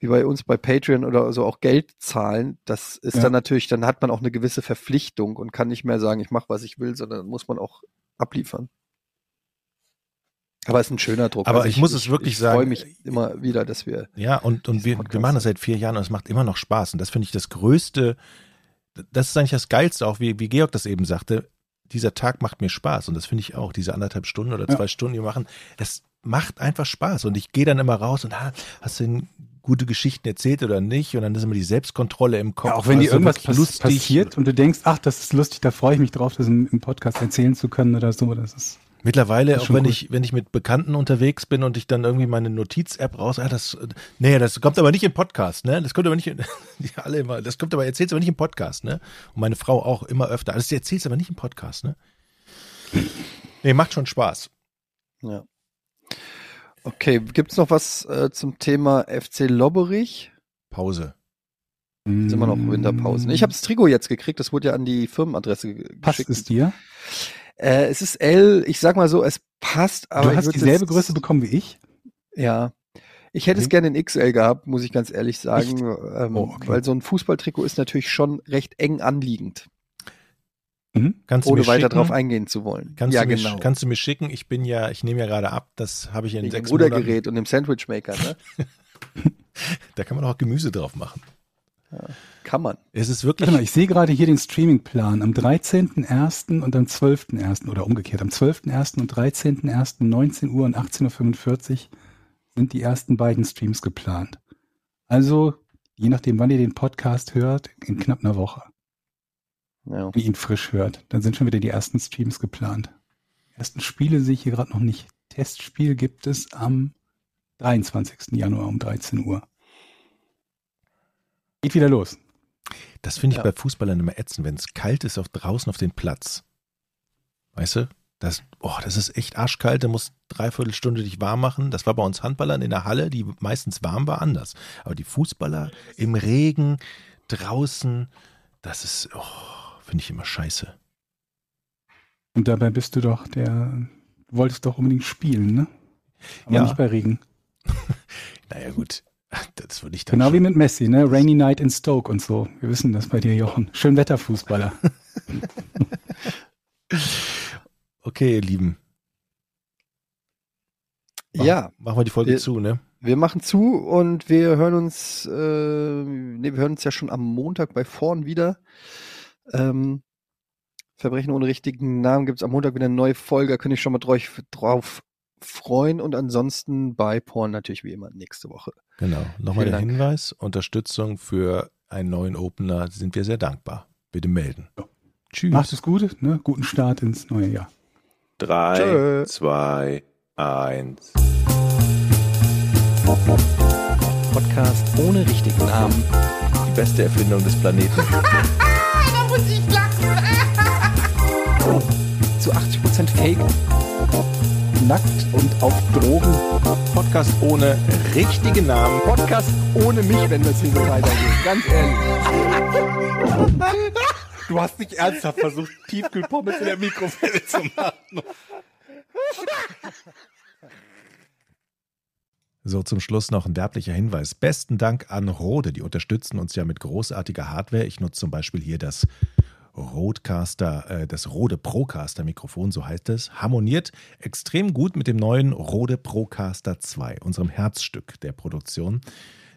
wie bei uns bei Patreon oder so auch Geld zahlen, das ist ja. dann natürlich, dann hat man auch eine gewisse Verpflichtung und kann nicht mehr sagen, ich mache, was ich will, sondern muss man auch abliefern. Aber es ist ein schöner Druck. Aber also ich, ich, muss es wirklich ich sagen. Ich freue mich immer wieder, dass wir. Ja, und, und wir, wir machen das seit vier Jahren und es macht immer noch Spaß. Und das finde ich das größte, das ist eigentlich das Geilste, auch wie, wie Georg das eben sagte dieser Tag macht mir Spaß und das finde ich auch, diese anderthalb Stunden oder zwei ja. Stunden, die wir machen, das macht einfach Spaß und ich gehe dann immer raus und ah, hast du denn gute Geschichten erzählt oder nicht und dann ist immer die Selbstkontrolle im Kopf. Ja, auch wenn dir irgendwas pass passiert und du denkst, ach, das ist lustig, da freue ich mich drauf, das im, im Podcast erzählen zu können oder so, das ist Mittlerweile, auch wenn gut. ich, wenn ich mit Bekannten unterwegs bin und ich dann irgendwie meine Notiz-App raus, ah, das, nee, das kommt aber nicht im Podcast, ne? Das kommt aber nicht, in, die alle immer, das kommt aber, erzählst aber nicht im Podcast, ne? Und meine Frau auch immer öfter. Also, erzählst aber nicht im Podcast, ne? Nee, macht schon Spaß. Ja. Okay, gibt's noch was äh, zum Thema FC Lobberich? Pause. Sind immer noch Winterpause. Ich habe das Trigo jetzt gekriegt, das wurde ja an die Firmenadresse geschickt. Passt es dir? Äh, es ist L, ich sag mal so, es passt, aber. Du hast dieselbe Größe bekommen wie ich? Ja. Ich hätte okay. es gerne in XL gehabt, muss ich ganz ehrlich sagen, ähm, oh, okay. weil so ein Fußballtrikot ist natürlich schon recht eng anliegend. Mhm. ohne weiter schicken? drauf eingehen zu wollen. Kannst, ja, du mich, genau. kannst du mir schicken? Ich bin ja, ich nehme ja gerade ab, das habe ich in Wegen sechs Monaten. Rudergerät und dem Sandwichmaker, ne? da kann man auch Gemüse drauf machen. Ja, kann man. Es ist wirklich. Mal, ich sehe gerade hier den Streamingplan. Am 13.01. und am 12.01. oder umgekehrt. Am 12.01. und 13.01. 19 Uhr und 18.45 Uhr sind die ersten beiden Streams geplant. Also, je nachdem, wann ihr den Podcast hört, in knapp einer Woche. Ja. Wie ihn frisch hört. Dann sind schon wieder die ersten Streams geplant. Die ersten Spiele sehe ich hier gerade noch nicht. Testspiel gibt es am 23. Januar um 13 Uhr. Geht wieder los. Das finde ich ja. bei Fußballern immer ätzend, wenn es kalt ist auf draußen auf den Platz. Weißt du? Das, oh, das ist echt arschkalt, du musst dreiviertel Stunde dich warm machen. Das war bei uns Handballern in der Halle, die meistens warm war, anders. Aber die Fußballer im Regen, draußen, das ist, oh, finde ich immer scheiße. Und dabei bist du doch der, du wolltest doch unbedingt spielen, ne? Aber ja. nicht bei Regen. naja, gut. Das würde ich dann Genau schon. wie mit Messi, ne? Rainy Night in Stoke und so. Wir wissen das bei dir, Jochen. Schönwetterfußballer. okay, ihr Lieben. Machen, ja. Machen wir die Folge wir, zu, ne? Wir machen zu und wir hören uns, äh, ne, wir hören uns ja schon am Montag bei Vorn wieder. Ähm, Verbrechen ohne richtigen Namen gibt es am Montag wieder eine neue Folge, da könnte ich schon mal drauf freuen und ansonsten bei Porn natürlich wie immer nächste Woche. Genau. Nochmal der Dank. Hinweis: Unterstützung für einen neuen Opener sind wir sehr dankbar. Bitte melden. Ja. Tschüss. Macht es gut, ne? Guten Start ins neue Jahr. Drei, Tschö. zwei, eins. Podcast ohne richtigen Namen. Die beste Erfindung des Planeten. da muss ich lachen. Zu 80% Fake nackt und auf Drogen. Podcast ohne richtigen Namen. Podcast ohne mich, wenn das hier so weitergeht. Ganz ehrlich. Du hast nicht ernsthaft versucht, Tiefkühlpommes in der Mikrofile zu machen. So, zum Schluss noch ein derblicher Hinweis. Besten Dank an Rode, die unterstützen uns ja mit großartiger Hardware. Ich nutze zum Beispiel hier das Rodecaster, äh, das Rode Procaster Mikrofon, so heißt es, harmoniert extrem gut mit dem neuen Rode Procaster 2, unserem Herzstück der Produktion.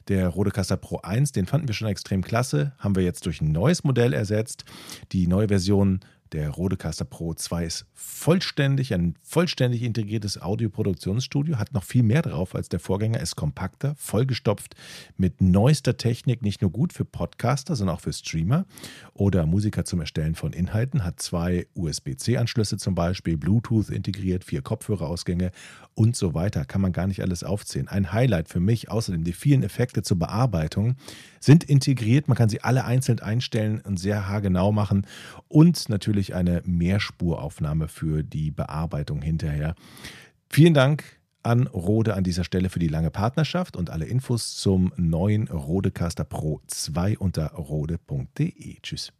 Der Rodecaster Pro 1, den fanden wir schon extrem klasse, haben wir jetzt durch ein neues Modell ersetzt. Die neue Version Der Rodecaster Pro 2 ist vollständig, ein vollständig integriertes Audioproduktionsstudio, hat noch viel mehr drauf als der Vorgänger, ist kompakter, vollgestopft mit neuester Technik, nicht nur gut für Podcaster, sondern auch für Streamer oder Musiker zum Erstellen von Inhalten, hat zwei USB-C-Anschlüsse zum Beispiel, Bluetooth integriert, vier Kopfhörerausgänge und so weiter. Kann man gar nicht alles aufzählen. Ein Highlight für mich, außerdem die vielen Effekte zur Bearbeitung, sind integriert. Man kann sie alle einzeln einstellen und sehr haargenau machen und natürlich eine Mehrspuraufnahme für die Bearbeitung hinterher. Vielen Dank an Rode an dieser Stelle für die lange Partnerschaft und alle Infos zum neuen Rodecaster Pro 2 unter rode.de. Tschüss.